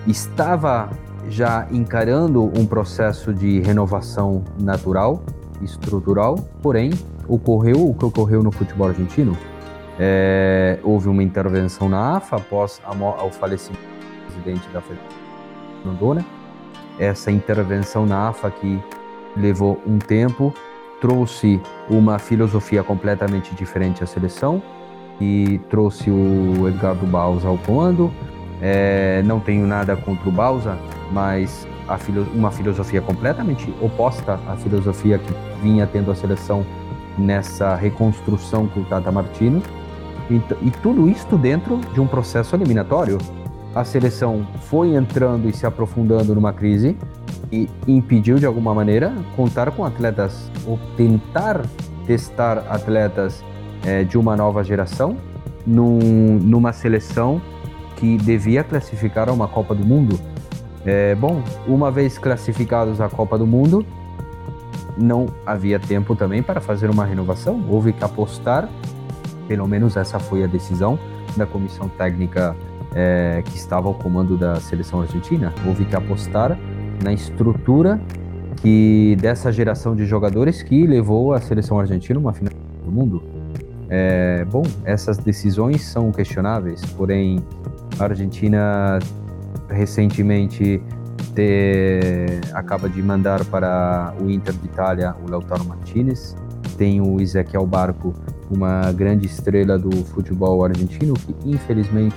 Estava já encarando um processo de renovação natural, estrutural, porém ocorreu o que ocorreu no futebol argentino. É, houve uma intervenção na AFA após o falecimento do presidente da Federação Essa intervenção na AFA que levou um tempo trouxe uma filosofia completamente diferente à seleção e trouxe o Edgardo Bausa ao comando. É, não tenho nada contra o Bausa, mas filo uma filosofia completamente oposta à filosofia que vinha tendo a seleção nessa reconstrução com o Tata Martino. E, e tudo isso dentro de um processo eliminatório. A seleção foi entrando e se aprofundando numa crise e impediu de alguma maneira contar com atletas ou tentar testar atletas é, de uma nova geração num, numa seleção que devia classificar a uma Copa do Mundo. É, bom, uma vez classificados à Copa do Mundo, não havia tempo também para fazer uma renovação. Houve que apostar, pelo menos essa foi a decisão da comissão técnica é, que estava ao comando da seleção argentina. Houve que apostar na estrutura que dessa geração de jogadores que levou a seleção argentina a uma final do mundo. É, bom, essas decisões são questionáveis, porém a Argentina recentemente te, acaba de mandar para o Inter de Itália o Lautaro Martinez, tem o Ezequiel Barco, uma grande estrela do futebol argentino que infelizmente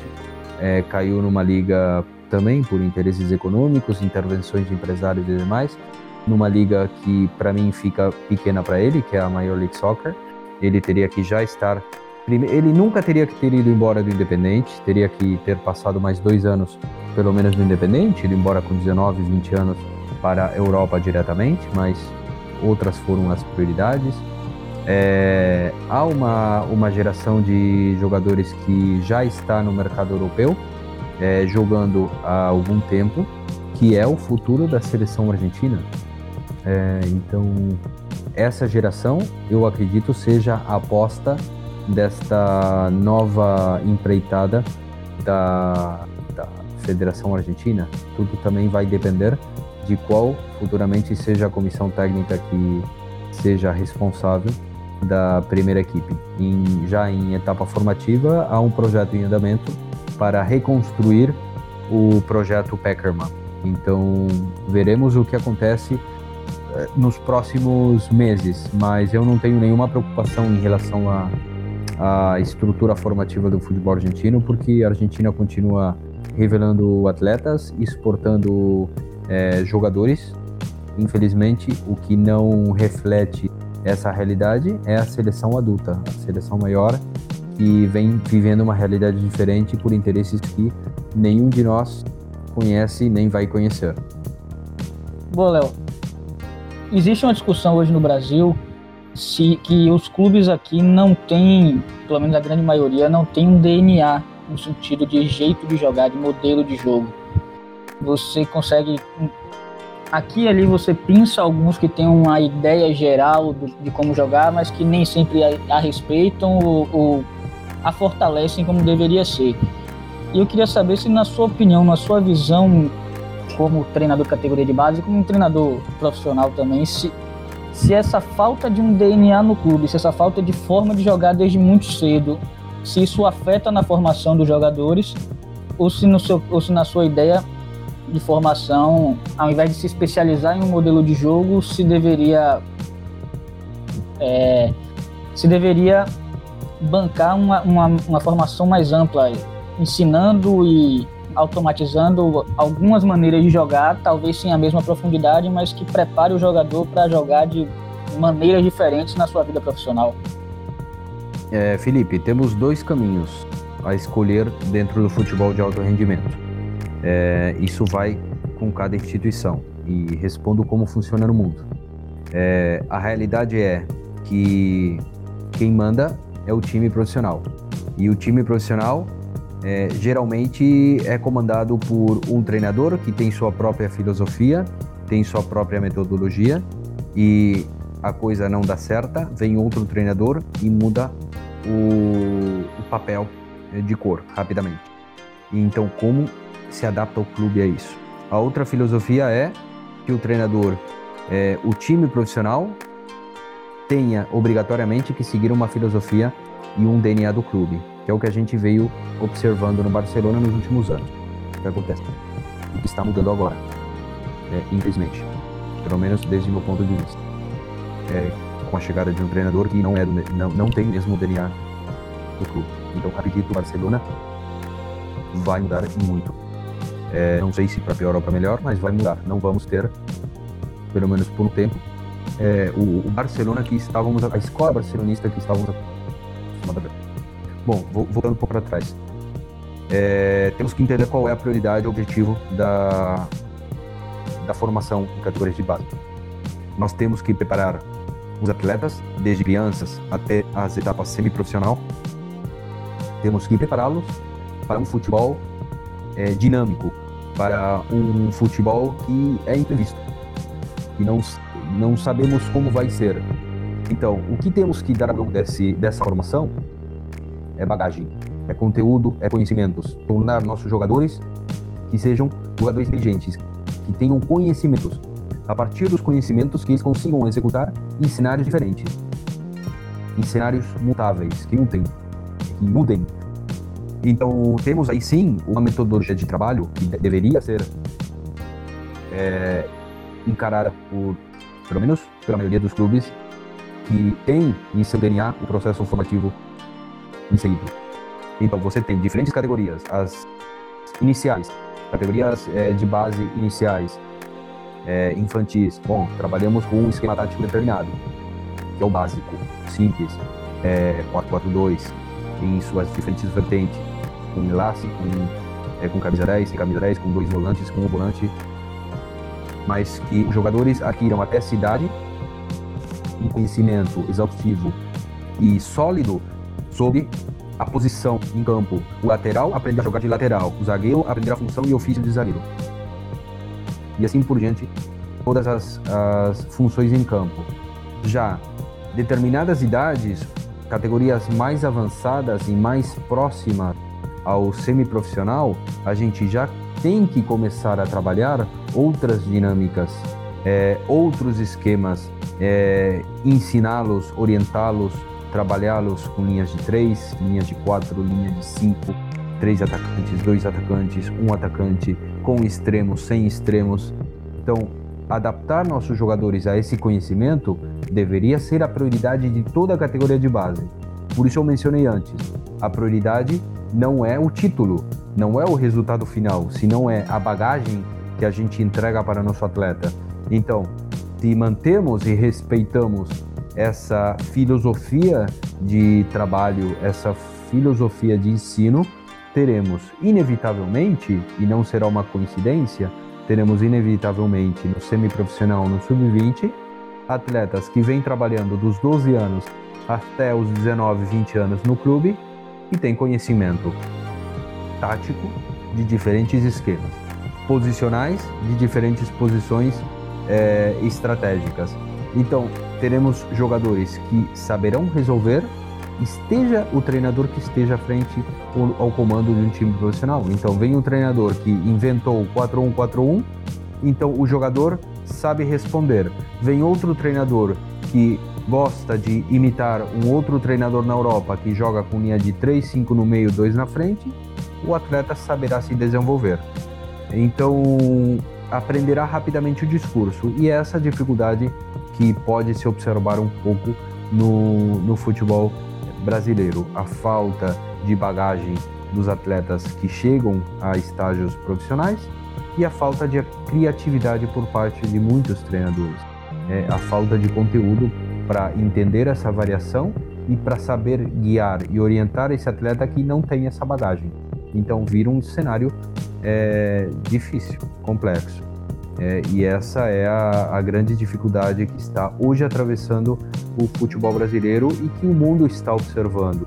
é, caiu numa liga também por interesses econômicos, intervenções de empresários e demais, numa liga que para mim fica pequena para ele, que é a Major League Soccer. Ele teria que já estar. Ele nunca teria que ter ido embora do Independente, teria que ter passado mais dois anos, pelo menos, no Independente, ido embora com 19, 20 anos para a Europa diretamente, mas outras foram as prioridades. É, há uma, uma geração de jogadores que já está no mercado europeu, é, jogando há algum tempo, que é o futuro da seleção argentina. É, então, essa geração, eu acredito, seja a aposta desta nova empreitada da, da Federação Argentina. Tudo também vai depender de qual futuramente seja a comissão técnica que seja responsável da primeira equipe. Em, já em etapa formativa, há um projeto em andamento para reconstruir o projeto Peckerman. Então, veremos o que acontece eh, nos próximos meses, mas eu não tenho nenhuma preocupação em relação à, estrutura formativa do futebol argentino, porque a Argentina continua revelando atletas, exportando é, jogadores. Infelizmente, o que não reflete essa realidade é a seleção adulta, a seleção maior que vem vivendo uma realidade diferente por interesses que nenhum de nós conhece nem vai conhecer. Bom, Léo, existe uma discussão hoje no Brasil se que os clubes aqui não têm, pelo menos a grande maioria, não tem um DNA no sentido de jeito de jogar, de modelo de jogo. Você consegue aqui e ali você pinça alguns que têm uma ideia geral do, de como jogar, mas que nem sempre a, a respeitam ou, ou, a fortalecem como deveria ser. E eu queria saber se, na sua opinião, na sua visão, como treinador categoria de base, como um treinador profissional também, se, se essa falta de um DNA no clube, se essa falta de forma de jogar desde muito cedo, se isso afeta na formação dos jogadores, ou se, no seu, ou se na sua ideia de formação, ao invés de se especializar em um modelo de jogo, se deveria é, se deveria bancar uma, uma, uma formação mais ampla, ensinando e automatizando algumas maneiras de jogar, talvez sem a mesma profundidade, mas que prepare o jogador para jogar de maneiras diferentes na sua vida profissional. É, Felipe, temos dois caminhos a escolher dentro do futebol de alto rendimento. É, isso vai com cada instituição e respondo como funciona no mundo. É, a realidade é que quem manda é o time profissional e o time profissional é, geralmente é comandado por um treinador que tem sua própria filosofia, tem sua própria metodologia e a coisa não dá certa, vem outro treinador e muda o, o papel de cor rapidamente. Então, como se adapta ao clube a isso. A outra filosofia é que o treinador, é, o time profissional, tenha obrigatoriamente que seguir uma filosofia e um DNA do clube, que é o que a gente veio observando no Barcelona nos últimos anos. O que acontece? O que está mudando agora, é, infelizmente, pelo menos desde o meu ponto de vista. É, com a chegada de um treinador que não é do, não, não tem mesmo o DNA do clube. Então, acredito que o Barcelona vai mudar muito é, não sei se para pior ou para melhor, mas vai mudar. Não vamos ter, pelo menos por um tempo, é, o, o, Barcelona que estávamos, a escola barcelonista que estávamos Bom, voltando um pouco para trás. É, temos que entender qual é a prioridade o objetivo da, da formação em categorias de base. Nós temos que preparar os atletas, desde crianças até as etapas semiprofissional. Temos que prepará-los para um futebol é, dinâmico para um futebol que é imprevisto, e não, não sabemos como vai ser. Então, o que temos que dar desse, dessa formação é bagagem, é conteúdo, é conhecimentos. Tornar nossos jogadores que sejam jogadores inteligentes, que tenham conhecimentos. A partir dos conhecimentos que eles consigam executar em cenários diferentes, em cenários mutáveis, que mudem, que mudem então, temos aí sim uma metodologia de trabalho que deveria ser é, encarada por, pelo menos pela maioria dos clubes, que tem em seu DNA o processo formativo inserido. Então, você tem diferentes categorias, as iniciais, categorias é, de base iniciais, é, infantis. Bom, trabalhamos com um esquema tático determinado, que é o básico, simples, é, 4-4-2, em suas diferentes vertentes com enlace, com, é, com camisa 10, sem camisa 10, com dois volantes, com um volante, mas que os jogadores adquiram até cidade um conhecimento exaustivo e sólido sobre a posição em campo. O lateral aprender a jogar de lateral, o zagueiro aprender a função e ofício de zagueiro. E assim por diante, todas as, as funções em campo. Já determinadas idades, categorias mais avançadas e mais próximas ao semiprofissional, a gente já tem que começar a trabalhar outras dinâmicas, é, outros esquemas, é, ensiná-los, orientá-los, trabalhá-los com linhas de três, linhas de quatro, linhas de cinco, três atacantes, dois atacantes, um atacante, com extremos, sem extremos. Então, adaptar nossos jogadores a esse conhecimento deveria ser a prioridade de toda a categoria de base. Por isso eu mencionei antes, a prioridade não é o título, não é o resultado final, senão é a bagagem que a gente entrega para nosso atleta. Então, se mantemos e respeitamos essa filosofia de trabalho, essa filosofia de ensino, teremos inevitavelmente, e não será uma coincidência, teremos inevitavelmente no semiprofissional, no sub-20, atletas que vêm trabalhando dos 12 anos até os 19, 20 anos no clube e têm conhecimento tático de diferentes esquemas, posicionais de diferentes posições é, estratégicas. Então, teremos jogadores que saberão resolver, esteja o treinador que esteja à frente ao comando de um time profissional. Então, vem um treinador que inventou o 4-1-4-1, então o jogador sabe responder. Vem outro treinador que gosta de imitar um outro treinador na Europa que joga com linha de 3, 5 no meio, 2 na frente, o atleta saberá se desenvolver. Então, aprenderá rapidamente o discurso. E é essa dificuldade que pode se observar um pouco no, no futebol brasileiro. A falta de bagagem dos atletas que chegam a estágios profissionais e a falta de criatividade por parte de muitos treinadores. É a falta de conteúdo para entender essa variação e para saber guiar e orientar esse atleta que não tem essa bagagem. Então vira um cenário é, difícil, complexo. É, e essa é a, a, grande dificuldade que está hoje atravessando o futebol brasileiro e que o mundo está observando,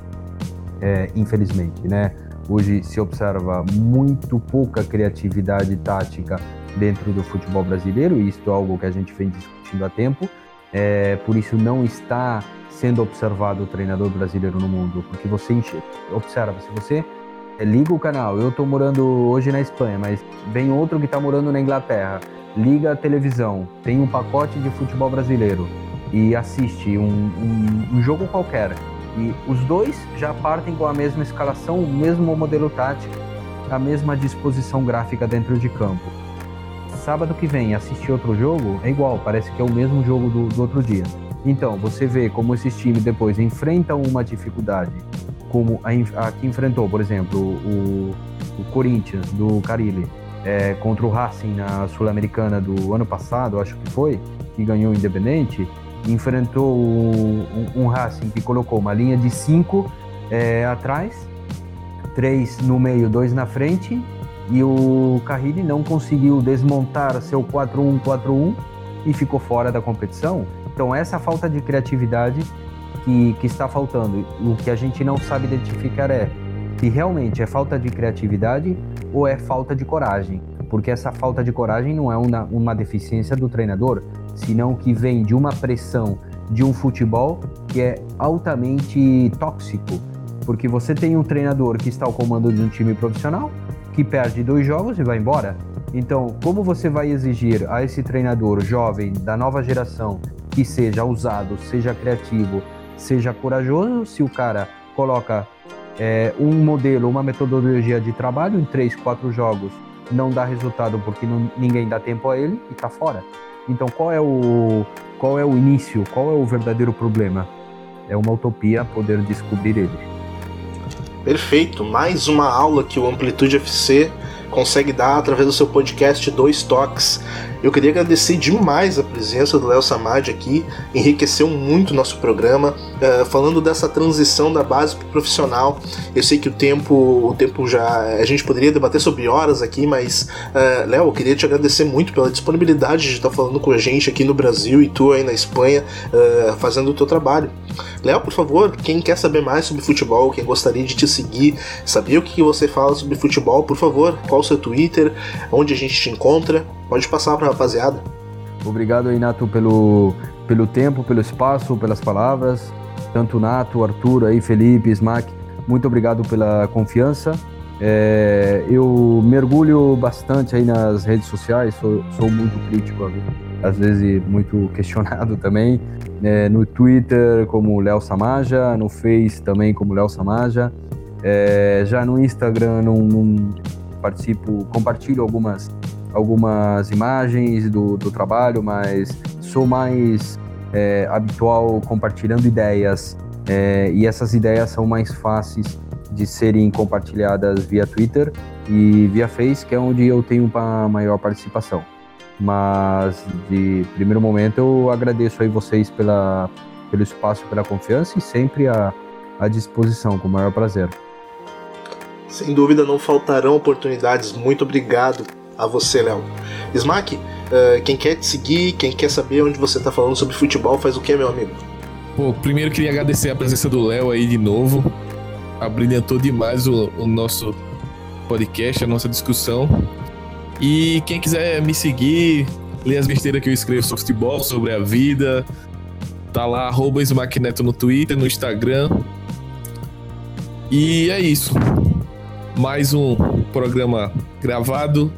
é, infelizmente, né? Hoje se observa muito pouca criatividade tática dentro do futebol brasileiro, e isso é algo que a gente vem discutindo há tempo, é, por isso não está sendo observado o treinador brasileiro no mundo, porque você observa, se você é, liga o canal, eu estou morando hoje na Espanha, mas vem outro que está morando na Inglaterra, liga a televisão, tem um pacote de futebol brasileiro e assiste um, um, um jogo qualquer, e os dois já partem com a mesma escalação, o mesmo modelo tático, a mesma disposição gráfica dentro de campo. Sábado que vem assistir outro jogo é igual, parece que é o mesmo jogo do, do outro dia. Então, você vê como esses times depois enfrentam uma dificuldade, como a, a que enfrentou, por exemplo, o, o Corinthians do Carilli é, contra o Racing na Sul-Americana do ano passado, acho que foi, que ganhou o Independente, enfrentou um, um, Racing que colocou uma linha de cinco é, atrás, três no meio, dois na frente, e o Carrilli não conseguiu desmontar seu 4-1-4-1 e ficou fora da competição. Então essa falta de criatividade que, que está faltando, o que a gente não sabe identificar é se realmente é falta de criatividade ou é falta de coragem. Porque essa falta de coragem não é uma, uma deficiência do treinador, senão que vem de uma pressão de um futebol que é altamente tóxico. Porque você tem um treinador que está ao comando de um time profissional, que perde dois jogos e vai embora. Então, como você vai exigir a esse treinador jovem da nova geração que seja ousado, seja criativo, seja corajoso, se o cara coloca é, um modelo, uma metodologia de trabalho em três, quatro jogos, não dá resultado porque não, ninguém dá tempo a ele e está fora. Então, qual é o qual é o início? Qual é o verdadeiro problema? É uma utopia poder descobrir ele. Perfeito, mais uma aula que o Amplitude FC consegue dar através do seu podcast Dois Toques. Eu queria agradecer demais a presença do Léo Samad aqui, enriqueceu muito o nosso programa, uh, falando dessa transição da base para profissional. Eu sei que o tempo, o tempo já. A gente poderia debater sobre horas aqui, mas, uh, Léo, eu queria te agradecer muito pela disponibilidade de estar falando com a gente aqui no Brasil e tu aí na Espanha, uh, fazendo o teu trabalho. Léo, por favor, quem quer saber mais sobre futebol, quem gostaria de te seguir, saber o que você fala sobre futebol, por favor, qual o seu Twitter, onde a gente te encontra, pode passar para a rapaziada. Obrigado, Inato, pelo, pelo tempo, pelo espaço, pelas palavras. Tanto Nato, Arthur, aí, Felipe, Smack, muito obrigado pela confiança. É, eu mergulho bastante aí nas redes sociais, sou, sou muito crítico, às vezes muito questionado também. É, no Twitter como Léo Samaja, no Face também como Léo Samaja. É, já no Instagram não, não, participo, compartilho algumas, algumas imagens do, do trabalho, mas sou mais é, habitual compartilhando ideias é, e essas ideias são mais fáceis de serem compartilhadas via Twitter e via Face, que é onde eu tenho uma maior participação. Mas de primeiro momento eu agradeço aí vocês pela, pelo espaço, pela confiança e sempre à, à disposição, com o maior prazer. Sem dúvida não faltarão oportunidades. Muito obrigado a você, Léo. Smack, uh, quem quer te seguir, quem quer saber onde você está falando sobre futebol, faz o que, meu amigo? Pô, primeiro queria agradecer a presença do Léo aí de novo. Abrilhantou demais o, o nosso podcast, a nossa discussão. E quem quiser me seguir, ler as besteiras que eu escrevo sobre futebol, sobre a vida, tá lá, arroba Smackneto no Twitter, no Instagram. E é isso. Mais um programa gravado,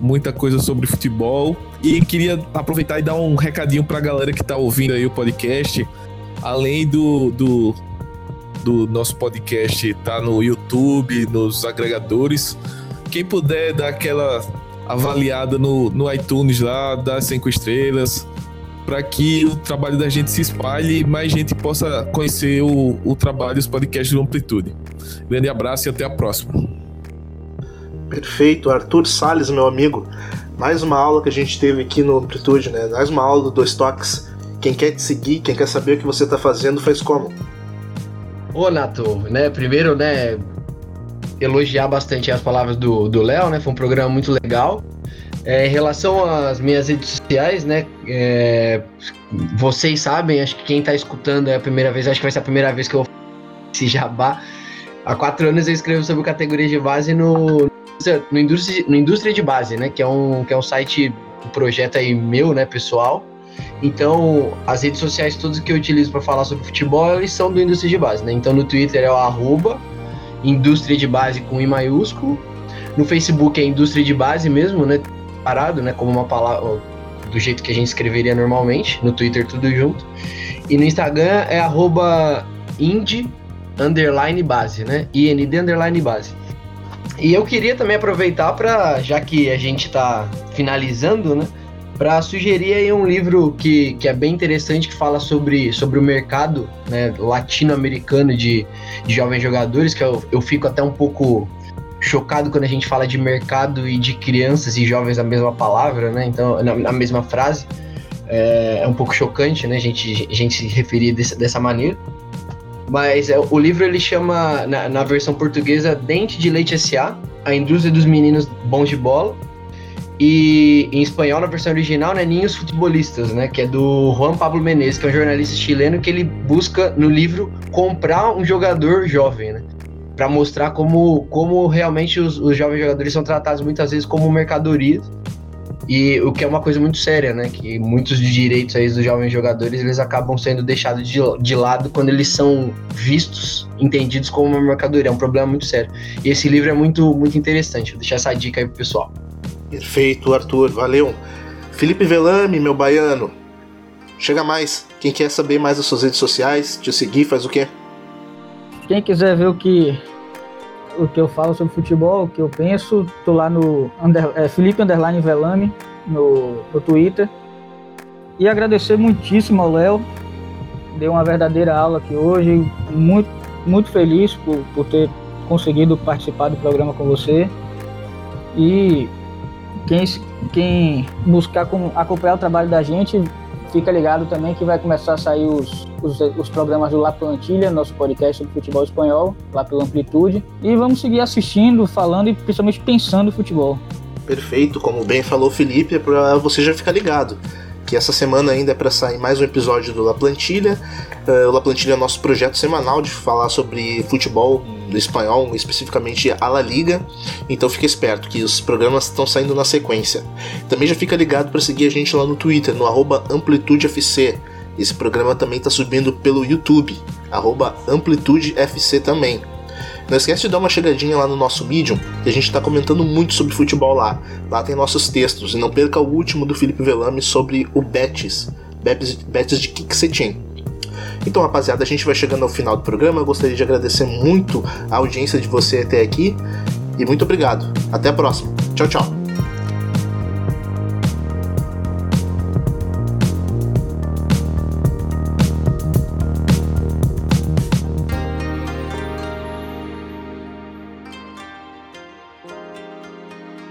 muita coisa sobre futebol. E queria aproveitar e dar um recadinho pra galera que tá ouvindo aí o podcast. Além do, do, do nosso podcast tá no YouTube, nos agregadores. Quem puder dar aquela avaliada no, no iTunes lá, dar cinco estrelas, para que o trabalho da gente se espalhe e mais gente possa conhecer o, o trabalho e os podcasts do Amplitude. Grande abraço e até a próxima. Perfeito, Arthur Sales, meu amigo. Mais uma aula que a gente teve aqui no Amplitude, né? Mais uma aula do Dois Toques. Quem quer te seguir, quem quer saber o que você está fazendo, faz como? Ô, Nato, né? Primeiro, né? Elogiar bastante as palavras do Léo, né? Foi um programa muito legal. É, em relação às minhas redes sociais, né? É, vocês sabem, acho que quem está escutando é a primeira vez, acho que vai ser a primeira vez que eu vou esse jabá. Há quatro anos eu escrevo sobre categorias de base no, no, indústria, no Indústria de Base, né? Que é um, que é um site, um projeto aí meu, né, pessoal. Então, as redes sociais todas que eu utilizo para falar sobre futebol, eles são do Indústria de Base, né? Então, no Twitter é o arroba Indústria de Base com I maiúsculo. No Facebook é Indústria de Base mesmo, né? Parado, né? Como uma palavra do jeito que a gente escreveria normalmente. No Twitter tudo junto. E no Instagram é arroba indie underline base, né? IND underline base. E eu queria também aproveitar para, já que a gente está finalizando, né? Para sugerir aí um livro que, que é bem interessante, que fala sobre, sobre o mercado né, latino-americano de, de jovens jogadores, que eu, eu fico até um pouco chocado quando a gente fala de mercado e de crianças e jovens na mesma palavra, né? Então, na, na mesma frase. É, é, um pouco chocante, né? A gente, a gente se referir desse, dessa maneira. Mas é, o livro ele chama, na, na, versão portuguesa, Dente de Leite S.A., A Indústria dos Meninos Bons de Bola. E em espanhol, na versão original, né, Ninhos Futebolistas, né, que é do Juan Pablo Menezes, que é um jornalista chileno que ele busca no livro comprar um jogador jovem, né, para mostrar como, como realmente os, os jovens jogadores são tratados muitas vezes como mercadorias e o que é uma coisa muito séria, né? Que muitos direitos aí dos jovens jogadores eles acabam sendo deixados de, de lado quando eles são vistos, entendidos como uma mercadoria. É um problema muito sério. E esse livro é muito, muito interessante. Vou deixar essa dica aí pro pessoal. Perfeito, Arthur. Valeu. Felipe Velame, meu baiano. Chega mais. Quem quer saber mais das suas redes sociais, te seguir, faz o quê? Quem quiser ver o que o que eu falo sobre futebol, o que eu penso. Tô lá no under, é, Felipe Underline Velame no, no Twitter. E agradecer muitíssimo ao Léo. Deu uma verdadeira aula aqui hoje. Muito, muito feliz por, por ter conseguido participar do programa com você. E quem, quem buscar acompanhar o trabalho da gente, fica ligado também que vai começar a sair os, os, os programas do La Plantilha, nosso podcast sobre futebol espanhol, lá pela Amplitude. E vamos seguir assistindo, falando e principalmente pensando futebol. Perfeito, como bem falou Felipe, é para você já ficar ligado que essa semana ainda é para sair mais um episódio do La Plantilha. Uh, o La Plantilha é nosso projeto semanal de falar sobre futebol espanhol, especificamente a La Liga. Então fica esperto que os programas estão saindo na sequência. Também já fica ligado para seguir a gente lá no Twitter, no AmplitudeFC. Esse programa também está subindo pelo YouTube, AmplitudeFC também. Não esquece de dar uma chegadinha lá no nosso Medium, que a gente está comentando muito sobre futebol lá. Lá tem nossos textos. E não perca o último do Felipe Velame sobre o Betis. Betis, Betis de Kiksetin. Então, rapaziada, a gente vai chegando ao final do programa. Eu gostaria de agradecer muito a audiência de você até aqui. E muito obrigado. Até a próxima. Tchau, tchau.